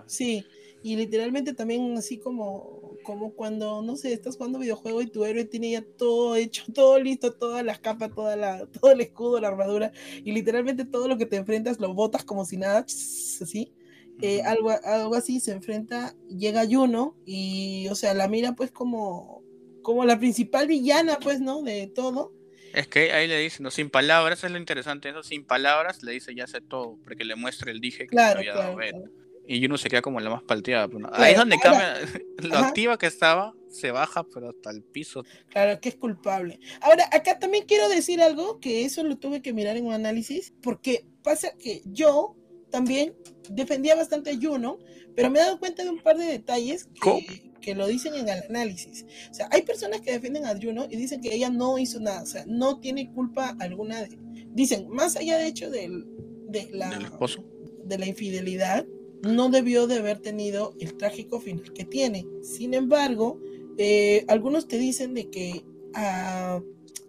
sí. Y literalmente también así como, como cuando, no sé, estás jugando videojuego y tu héroe tiene ya todo hecho, todo listo, todas las capas, toda la, todo el escudo, la armadura, y literalmente todo lo que te enfrentas lo botas como si nada, así. Eh, algo, algo así se enfrenta, llega Juno y, o sea, la mira pues como, como la principal villana, pues, ¿no? De todo. Es que ahí le dice, no, sin palabras, es lo interesante, eso, sin palabras le dice ya sé todo, porque le muestra el dije que Claro, le había dado claro. Claro. Y uno se queda como la más palteada. pues, ¿no? Claro, Ahí es donde ahora- cambia, lo Ajá. activa que estaba, se baja, pero hasta el piso. Claro, que es culpable. Ahora, acá también quiero decir algo, que eso lo tuve que mirar en un análisis, porque pasa que yo también defendía bastante a Juno, pero me he dado cuenta de un par de detalles que, que lo dicen en el análisis. O sea, hay personas que defienden a Juno y dicen que ella no hizo nada, o sea, no tiene culpa alguna de... Dicen, más allá de hecho del, de la Del esposo. de la infidelidad, no debió de haber tenido el trágico final que tiene. Sin embargo, eh, algunos te dicen de que ah,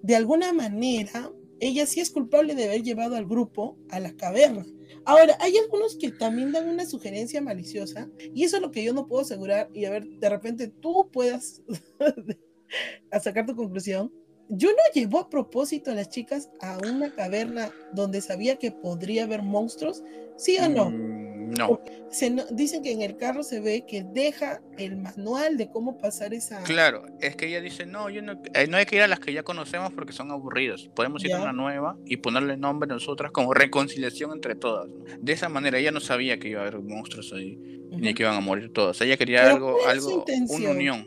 de alguna manera ella sí es culpable de haber llevado al grupo a la caverna. Ahora, hay algunos que también dan una sugerencia maliciosa y eso es lo que yo no puedo asegurar y a ver, de repente tú puedas a sacar tu conclusión. Yo no llevó a propósito a las chicas a una caverna donde sabía que podría haber monstruos, ¿sí o no? Mm, no. Se no- dicen que en el carro se ve que deja el manual de cómo pasar esa. Claro, es que ella dice, no, yo no, eh, no hay que ir a las que ya conocemos porque son aburridas. Podemos ir a Ya. una nueva y ponerle nombre nosotras como reconciliación entre todas. ¿no? De esa manera ella no sabía que iba a haber monstruos ahí, ni Ujú. que iban a morir todas. Ella quería Pero algo, ¿cuál es su algo, una unión.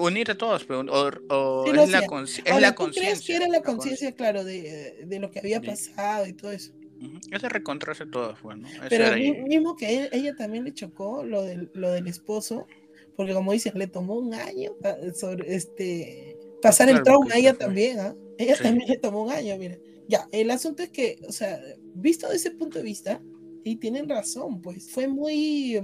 Unir a todas, pero o, o Sí es, la es la ¿tú crees que conciencia. era la conciencia, claro, de, de lo que había pasado y todo eso? Ujú, Es de reencontrarse todas, bueno. Eso Pero ahí. mismo que él- ella también le chocó lo del, lo del esposo, porque como dicen, le tomó un año sobre este pasar el trauma a ella fue. también, ¿ah? Ella Sí. también le tomó un año, mira. Ya, el asunto es que, o sea, visto desde ese punto de vista, y tienen razón, pues, fue muy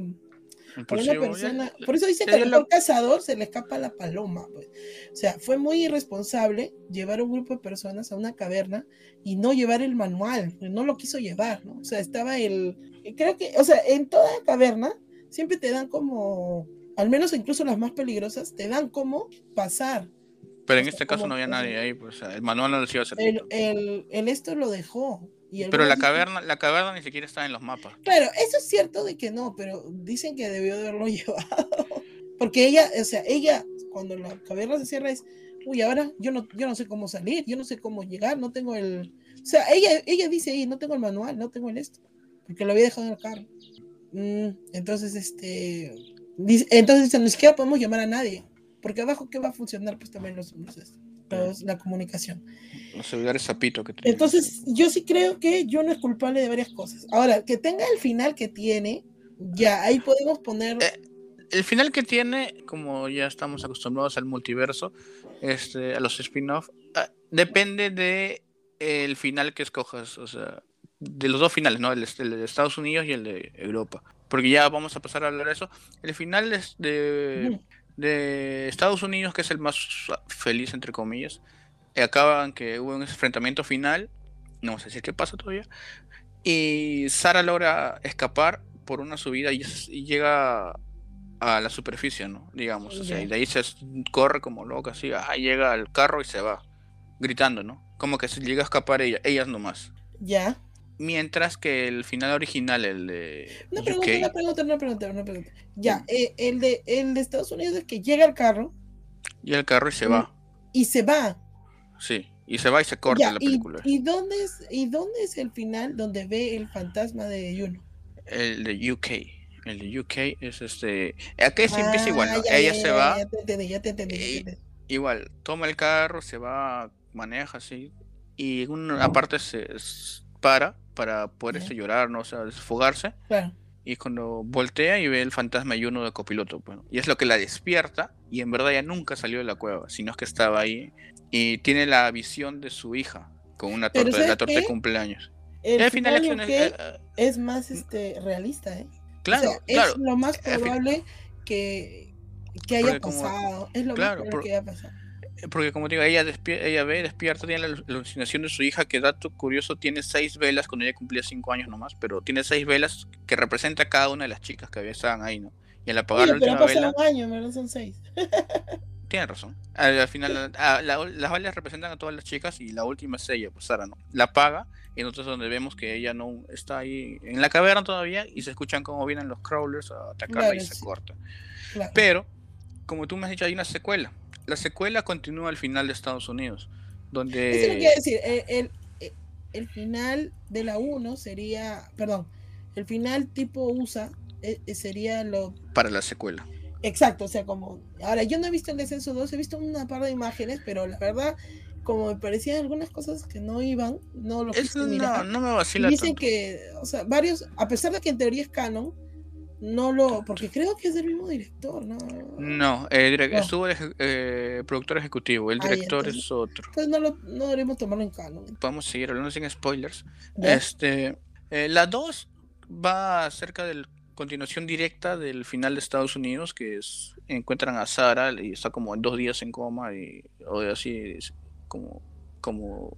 para una persona, por eso dicen que al lo- cazador se le escapa la paloma, pues. O sea, fue muy irresponsable llevar a un grupo de personas a una caverna y no llevar el manual, no lo quiso llevar, ¿no? O sea, estaba el, creo que, o sea, en toda caverna siempre te dan como, al menos incluso las más peligrosas, te dan como pasar. Pero en o sea, este caso no había nadie ahí, pues el manual no les iba a servir. El, el, el esto lo dejó. Y Pero la dicen- caverna, la caverna ni siquiera está en los mapas. Claro, eso es cierto de que no, pero dicen que debió de haberlo llevado. Porque ella, o sea, ella, cuando la caverna se cierra es, uy, ahora yo no, yo no sé cómo salir, yo no sé cómo llegar, no tengo el... O sea, ella, ella dice ahí, no tengo el manual, no tengo el esto, porque lo había dejado en el carro. Mm, entonces, este... dice- entonces ni siquiera podemos llamar a nadie, porque abajo, ¿qué va a funcionar? Pues también los, los- los- la comunicación. Los celulares zapito que. Entonces, yo sí creo que yo no es culpable de varias cosas. Ahora, que tenga el final que tiene, ya ahí podemos poner. Eh, el final que tiene, como ya estamos acostumbrados al multiverso, este, a los spin-off, ah, depende de el final que escojas, o sea, de los dos finales, ¿no? El, el de Estados Unidos y el de Europa. Porque ya vamos a pasar a hablar de eso. El final es de. De Estados Unidos, que es el más feliz, entre comillas, eh, acaban que hubo un enfrentamiento final, no sé si qué pasa todavía, y Sara logra escapar por una subida y, llega a la superficie, ¿no? Digamos, o sea, y de ahí se corre como loca, así, ah, llega al carro y se va, gritando, ¿no? Como que se llega a escapar ella, ellas nomás. Ya. Mientras que el final original, el de Una UK, pregunta, una pregunta, una pregunta, una pregunta. Ya, eh, el, de, el de Estados Unidos es que llega al carro y el carro y se va, y se va. sí. Y se va y se corta la película. ¿y, dónde es, ¿Y dónde es el final donde ve el fantasma de Juno? El de UK. El de UK es este. Aquí se empieza igual, ¿no? Ella se va. Ya te entendí, ya te entendí. igual, toma el carro, se va, maneja así. Y una aparte se para para poder este, llorar, ¿no? O sea, desfogarse. Claro. Y cuando voltea y ve el fantasma y uno de copiloto, bueno, y es lo que la despierta, y en verdad ya nunca salió de la cueva, sino que estaba ahí y tiene la visión de su hija con una torta, de la torta de cumpleaños. El final, es, eh, es, más este realista, ¿eh? Claro, Es lo más probable que, que haya pasado. es lo más probable que haya pasado. Porque como digo, ella, ella ve, despierta, tiene la alucinación de su hija, que dato curioso, tiene seis velas, cuando ella cumplía cinco años nomás, pero tiene seis velas que representa a cada una de las chicas que había estaban ahí, ¿no? Y al apagar la última vela... un año, no son seis. tiene razón. Al, final, las velas representan a todas las chicas y la última es ella, pues Sara, ¿no? La apaga y nosotros donde vemos que ella no está ahí en la caverna todavía y se escuchan cómo vienen los crawlers a atacarla y se corta. Pero, como tú me has dicho, hay una secuela. La secuela continúa al final de Estados Unidos, donde... Eso lo quiero decir, el, el, final de la 1 sería, perdón, el final tipo USA eh, eh, sería lo... Para la secuela. Exacto, o sea, como... Ahora, yo no he visto el descenso 2, he visto una par de imágenes, pero la verdad, como me parecían algunas cosas que no iban, no lo es, no, no me vacila Dicen que, o sea, varios, a pesar de que en teoría es canon, no lo, porque creo que es del mismo director, ¿no? No, estuvo el eh, productor ejecutivo, el director es otro. Pues no, lo, no deberíamos tomarlo en canon. Podemos seguir hablando sin spoilers. Este, eh, la 2 va cerca de la continuación directa del final de Estados Unidos, que es encuentran a Sara y está como en dos días en coma y o así como como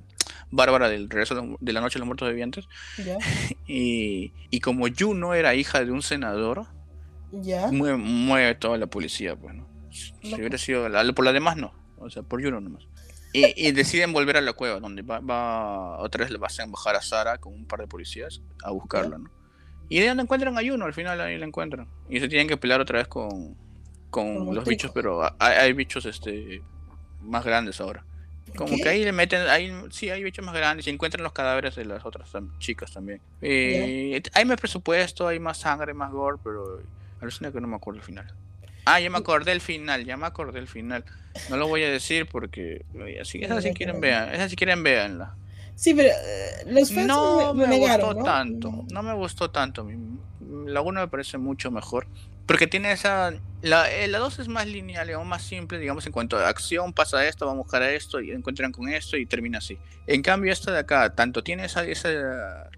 Bárbara del regreso de la noche de los muertos vivientes. Y, y, como Juno era hija de un senador, Mueve, toda la policía. Pues, si hubiera sido por la demás no, o sea, por Juno nomás. Y, deciden volver a la cueva, donde va, otra vez le vas a bajar a Sara con un par de policías a buscarla, ¿no? Y de donde encuentran a Juno, al final ahí la encuentran. Y se tienen que pelear otra vez con, con los bichos, pero hay, hay, bichos este más grandes ahora. Como que ahí le meten, ahí, sí, hay bichos más grandes y encuentran los cadáveres de las otras chicas también. Eh, hay más presupuesto, hay más sangre, más gore, pero alucina que no me acuerdo el final. Ah, ya me acordé el final, ya me acordé el final. No lo voy a decir porque así, esa si quieren vean, esa si quieren veanla. Sí, pero eh, los fans no me, gustó tanto, no me gustó tanto. La 1 me parece mucho mejor. Porque tiene esa. La, 2 eh, es más lineal, o más simple, digamos, en cuanto a acción, pasa esto, vamos a buscar a esto, y encuentran con esto y termina así. En cambio, esta de acá, tanto tiene esa, esa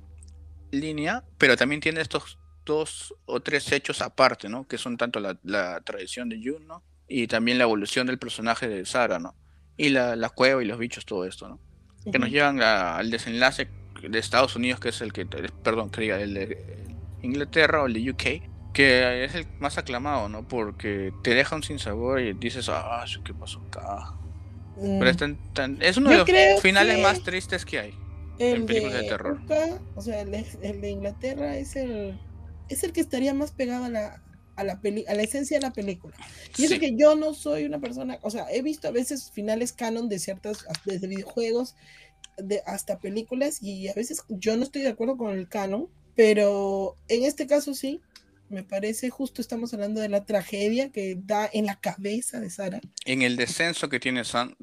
línea, pero también tiene estos dos o tres hechos aparte, ¿no? Que son tanto la, la tradición de Jun, Y también la evolución del personaje de Sara, ¿no? Y la, la cueva y los bichos, todo esto, ¿no? Que nos llevan al desenlace de Estados Unidos, que es el que, perdón, que diga, el de Inglaterra o el de UK, que es el más aclamado, ¿no? Porque te deja un sinsabor y dices, ah, ¿qué pasó acá? Pero es, mm. es uno de los finales más tristes que hay en películas de, terror. o sea, el, de Inglaterra es el, es el que estaría más pegado a la, a la, peli, a la esencia de la película. Y es que yo no soy una persona, o sea, he visto a veces finales canon de ciertas, desde videojuegos de, hasta películas y a veces yo no estoy de acuerdo con el canon, pero en este caso sí, me parece justo estamos hablando de la tragedia que da en la cabeza de Sara. En el descenso que tiene San,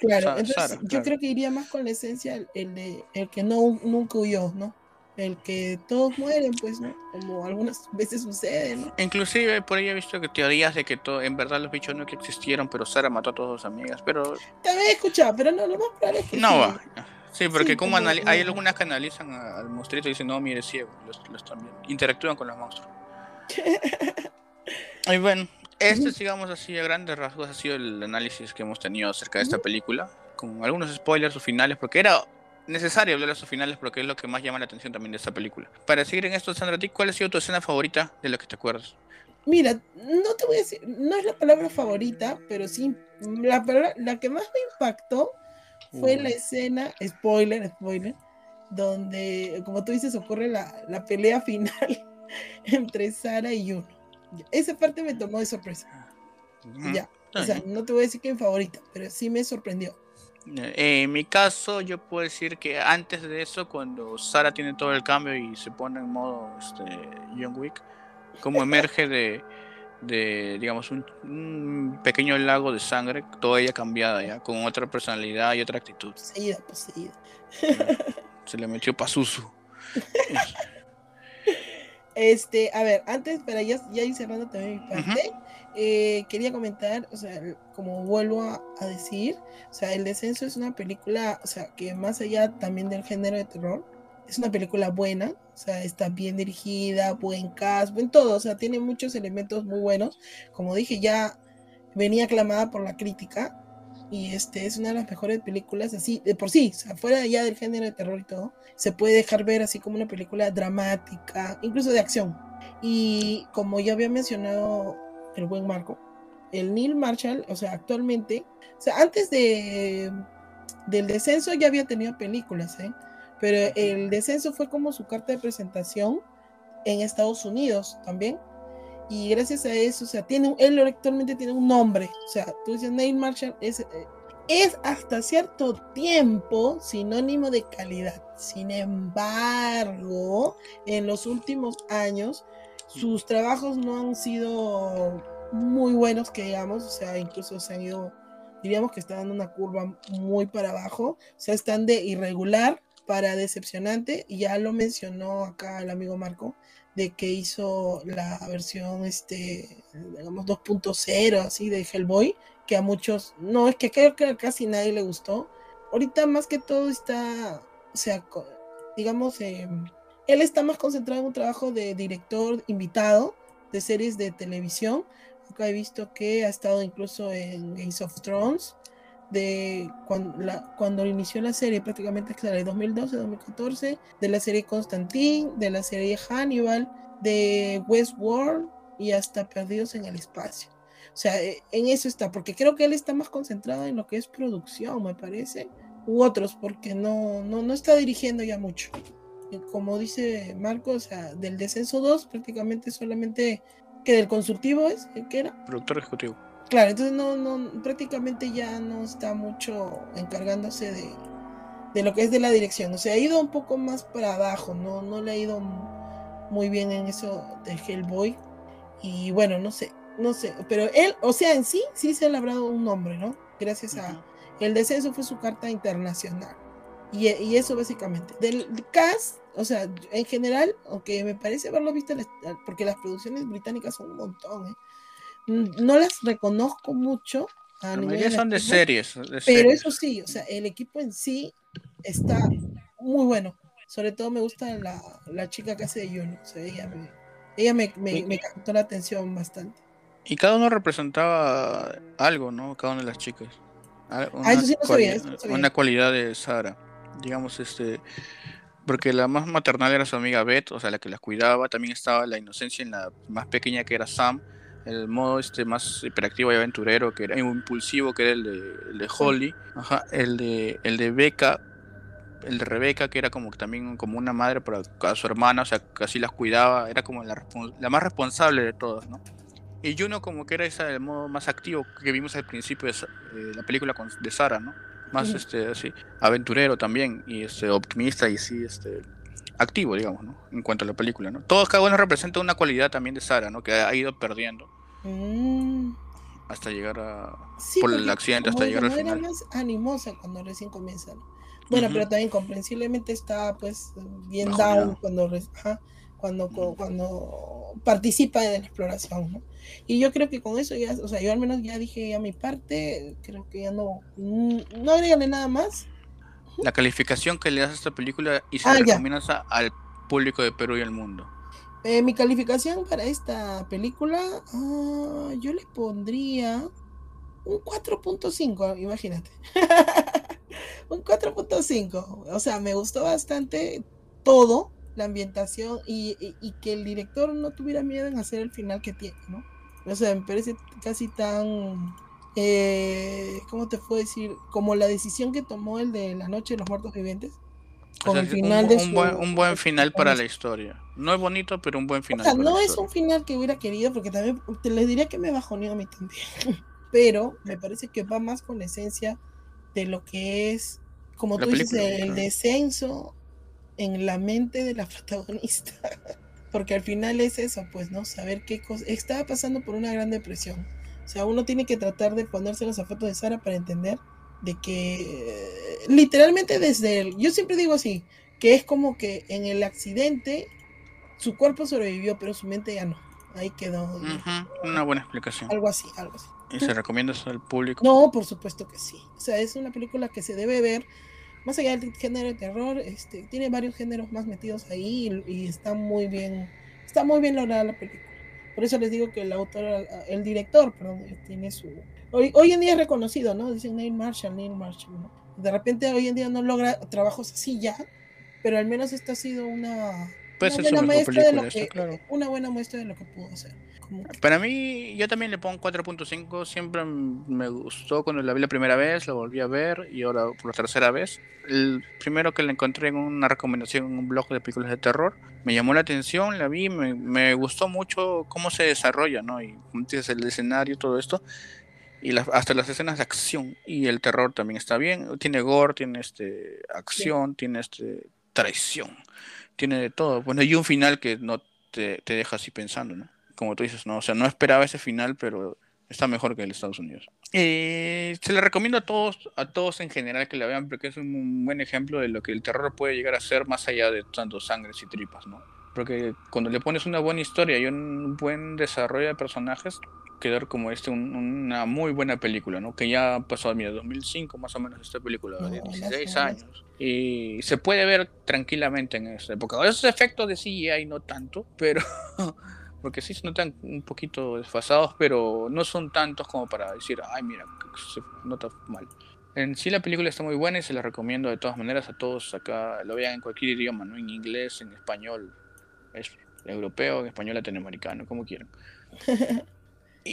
claro, entonces yo creo que iría más con la esencia el, de el que no nunca huyó, ¿no? El que todos mueren, pues, ¿no? Como algunas veces sucede, ¿no? Inclusive por ahí he visto que teorías de que todo, en verdad los bichos no que existieron, pero Sara mató a todas sus amigas, pero... También he escuchado, pero no, lo más probable es que No va. Sí, porque como, hay algunas que analizan al monstruito y dicen, no, mire, ciego, lo están viendo. Interactúan con los monstruos. Y bueno, este, digamos así, a grandes rasgos, ha sido el análisis que hemos tenido acerca de esta película, con algunos spoilers o finales, porque era necesario hablar de esos finales porque es lo que más llama la atención también de esta película. Para seguir en esto, Sandra, ¿cuál ha sido tu escena favorita de lo que te acuerdas? Mira, no te voy a decir, no es la palabra favorita, pero sí, la, la que más me impactó fue la escena, spoiler, spoiler, donde, como tú dices, ocurre la, la pelea final entre Sara y Juno. Esa parte me tomó de sorpresa. Ya. O sea, no te voy a decir que mi favorita, pero sí me sorprendió. Eh, en mi caso, yo puedo decir que antes de eso, cuando Sara tiene todo el cambio y se pone en modo este, John Wick, como emerge de, de digamos, un, pequeño lago de sangre, toda ella cambiada ya, con otra personalidad y otra actitud. Poseída, poseída. Se le metió pasuso. este, a ver, antes, para ya, ya ir cerrando también mi parte. Eh, quería comentar, o sea, como vuelvo a, decir, o sea, El Descenso es una película, o sea, que más allá también del género de terror, es una película buena, o sea, está bien dirigida, buen cast, buen todo, o sea, tiene muchos elementos muy buenos. Como dije, ya venía aclamada por la crítica y este es una de las mejores películas así, de por sí, o sea, fuera ya del género de terror y todo, se puede dejar ver así como una película dramática, incluso de acción. Y como ya había mencionado el buen Marco. El Neil Marshall, o sea, actualmente, antes de del descenso ya había tenido películas, ¿eh? pero el descenso fue como su carta de presentación en Estados Unidos también. Y gracias a eso, o sea, tiene, él actualmente tiene un nombre. O sea, tú dices Neil Marshall es, es hasta cierto tiempo sinónimo de calidad. Sin embargo, en los últimos años, sus trabajos no han sido muy buenos, que digamos, o sea, incluso se han ido, diríamos que están en una curva muy para abajo, o sea, están de irregular para decepcionante, y ya lo mencionó acá el amigo Marco, de que hizo la versión, este, digamos, 2.0, así, de Hellboy, que a muchos, no, es que creo que a casi nadie le gustó. Ahorita más que todo está, o sea, digamos, eh, él está más concentrado en un trabajo de director invitado de series de televisión. Acá he visto que ha estado incluso en Games of Thrones, de cuando, inició la serie, prácticamente que de 2012-2014, de la serie Constantine, de la serie Hannibal, de Westworld y hasta Perdidos en el Espacio. O sea, e, en eso está, porque creo que él está más concentrado en lo que es producción, me parece, u otros, porque no, no, no está dirigiendo ya mucho como dice Marco, o sea, del descenso 2 prácticamente solamente que del consultivo es, ¿qué era? Productor ejecutivo. Claro, entonces no, no, prácticamente ya no está mucho encargándose de, de lo que es de la dirección. O sea, ha ido un poco más para abajo, no, no le ha ido muy bien en eso de Hellboy. Y bueno, no sé, no sé, pero él, o sea, en sí, sí se ha labrado un nombre, ¿no? Gracias a... El descenso fue su carta internacional. Y, eso básicamente. Del cast, o sea, en general, aunque me parece haberlo visto, porque las producciones británicas son un montón, ¿eh? No las reconozco mucho. A la son de series, pero eso sí, o sea, el equipo en sí está muy bueno. Sobre todo me gusta la, la chica que hace de Juno. O sea, ella me, ella me, me, captó la atención bastante. Y cada uno representaba algo, ¿no? Cada una de las chicas. Una, ah, eso sí no sabía, una cualidad de Sara digamos, este, porque la más maternal era su amiga Beth, o sea, la que la cuidaba, también estaba la inocencia en la más pequeña que era Sam, el modo este más hiperactivo y aventurero, que era impulsivo, que era el de, de Holly, Ajá, el de el de Becca, el de Rebeca, que era como también como una madre para su hermana, o sea, casi las cuidaba, era como la, la más responsable de todas, ¿no? Y Juno como que era ese el modo más activo que vimos al principio de eh, la película de Sara, ¿no? más este así aventurero también y este optimista y sí este activo digamos no en cuanto a la película no todos cada uno representa una cualidad también de Sara no que ha ido perdiendo mm. hasta llegar a por el accidente hasta llegar al final era más animosa cuando recién comienza bueno pero también comprensiblemente está pues bien down cuando cuando, cuando participa en la exploración, ¿no? Y yo creo que con eso ya, o sea, yo al menos ya dije ya mi parte, creo que ya no, mm, no agregarle nada más. La calificación que le das a esta película y se ah, recomiendas al público de Perú y el mundo. Eh, mi calificación para esta película, ah, yo le pondría un 4.5, imagínate. un 4.5. O sea, me gustó bastante todo la ambientación y, que el director no tuviera miedo en hacer el final que tiene, ¿no? O sea, me parece casi tan, eh, ¿cómo te puedo decir? Como la decisión que tomó el de La Noche de los Muertos Vivientes. Con el final un, de un, buen, un buen final para la historia. No es bonito, pero un buen final. O sea, no es un final que hubiera querido, porque también te les diría que me bajoneó a mí también. pero me parece que va más con la esencia de lo que es, como tú dices, el descenso en la mente de la protagonista. Porque al final es eso, pues, ¿no? Saber qué cosa. Estaba pasando por una gran depresión. O sea, uno tiene que tratar de ponerse los zapatos de Sara para entender de que literalmente desde el, yo siempre digo así, que es como que en el accidente su cuerpo sobrevivió, pero su mente ya no. Ahí quedó. Una buena explicación. Algo así, algo así. ¿Y se recomienda eso al público? No, por supuesto que sí. O sea, es una película que se debe ver. Más allá del género de terror, este, tiene varios géneros más metidos ahí y, está muy bien, está muy bien lograda la película. Por eso les digo que el autor, el director, perdón, tiene su... Hoy, hoy en día es reconocido, ¿no? Dicen Neil Marshall, Neil Marshall, ¿no? De repente hoy en día no logra trabajos así ya, pero al menos esta ha sido una, una buena muestra de lo que, una buena muestra de lo que pudo hacer. Para mí, yo también le pongo 4.5. Siempre me gustó cuando la vi la primera vez, la volví a ver y ahora por la tercera vez. El primero que la encontré en una recomendación en un blog de películas de terror, me llamó la atención, la vi, me, me gustó mucho cómo se desarrolla, ¿no? Y el escenario, todo esto. Y hasta las escenas de acción y el terror también está bien. Tiene gore, tiene este acción, tiene este traición, tiene de todo. Bueno, y un final que no te, te deja así pensando, ¿no? como tú dices, ¿no? O sea, no esperaba ese final, pero está mejor que el Estados Unidos. Eh, se le recomiendo a todos, a todos en general que la vean porque es un buen ejemplo de lo que el terror puede llegar a ser más allá de tanto sangres y tripas, ¿no? Porque cuando le pones una buena historia y un buen desarrollo de personajes, quedar como este una muy buena película, ¿no? Que ya pasó, mira, 2005 más o menos esta película, de 16 años. Y se puede ver tranquilamente en esa época. Esos efectos de CGI no tanto, pero porque sí se notan un poquito desfasados, pero no son tantos como para decir, ay, mira, se nota mal. En sí la película está muy buena y se la recomiendo de todas maneras a todos acá, lo vean en cualquier idioma, ¿no? En inglés, en español, es europeo, en español latinoamericano, como quieran.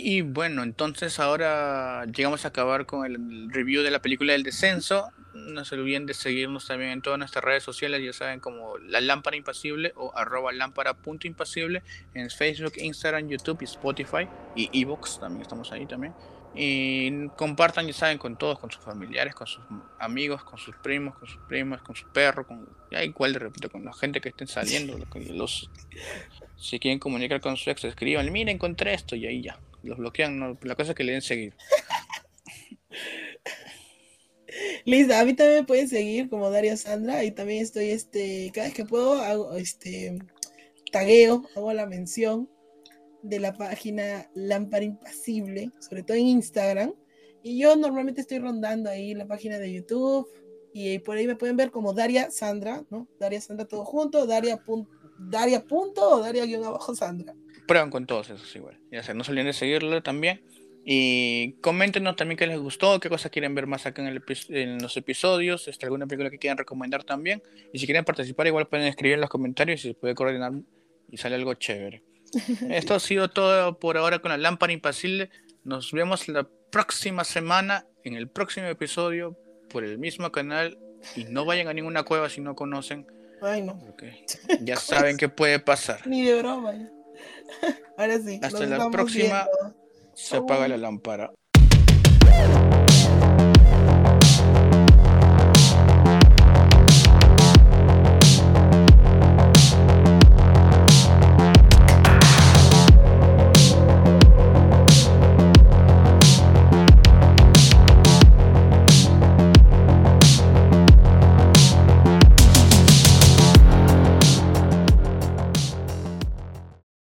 y bueno, entonces ahora llegamos a acabar con el review de la película del descenso no se olviden de seguirnos también en todas nuestras redes sociales, ya saben, como La Lámpara Impasible o arroba lámpara.impasible en Facebook, Instagram, YouTube y Spotify y Evox, también estamos ahí también. Y compartan, ya saben, con todos, con sus familiares, con sus amigos, con sus primos, con sus primas, con su perro, con ya igual de repito, con la gente que estén saliendo, los si quieren comunicar con su ex, escriban, mira, encontré esto y ahí ya, los bloquean, la cosa es que le den seguir. Lisa, a mí también me pueden seguir como Daria Sandra y también estoy, este, cada vez que puedo, hago, este, tagueo, hago la mención de la página Lámpara Impasible, sobre todo en Instagram. Y yo normalmente estoy rondando ahí la página de YouTube y por ahí me pueden ver como Daria Sandra, ¿no? Daria Sandra todo junto, Daria, Daria punto o Daria guion abajo Sandra. Prueban con todos esos igual. Ya sé, no se olviden de seguirlo también. Y coméntenos también qué les gustó, qué cosas quieren ver más acá en, el, en los episodios, este, alguna película que quieran recomendar también. Y si quieren participar, igual pueden escribir en los comentarios y se puede coordinar y sale algo chévere. Esto ha sido todo por ahora con la lámpara impasible. Nos vemos la próxima semana en el próximo episodio por el mismo canal. Y no vayan a ninguna cueva si no conocen. Ay, no. ya saben qué puede pasar. Ni de broma. Ahora sí. Hasta la próxima. Se apaga la lámpara.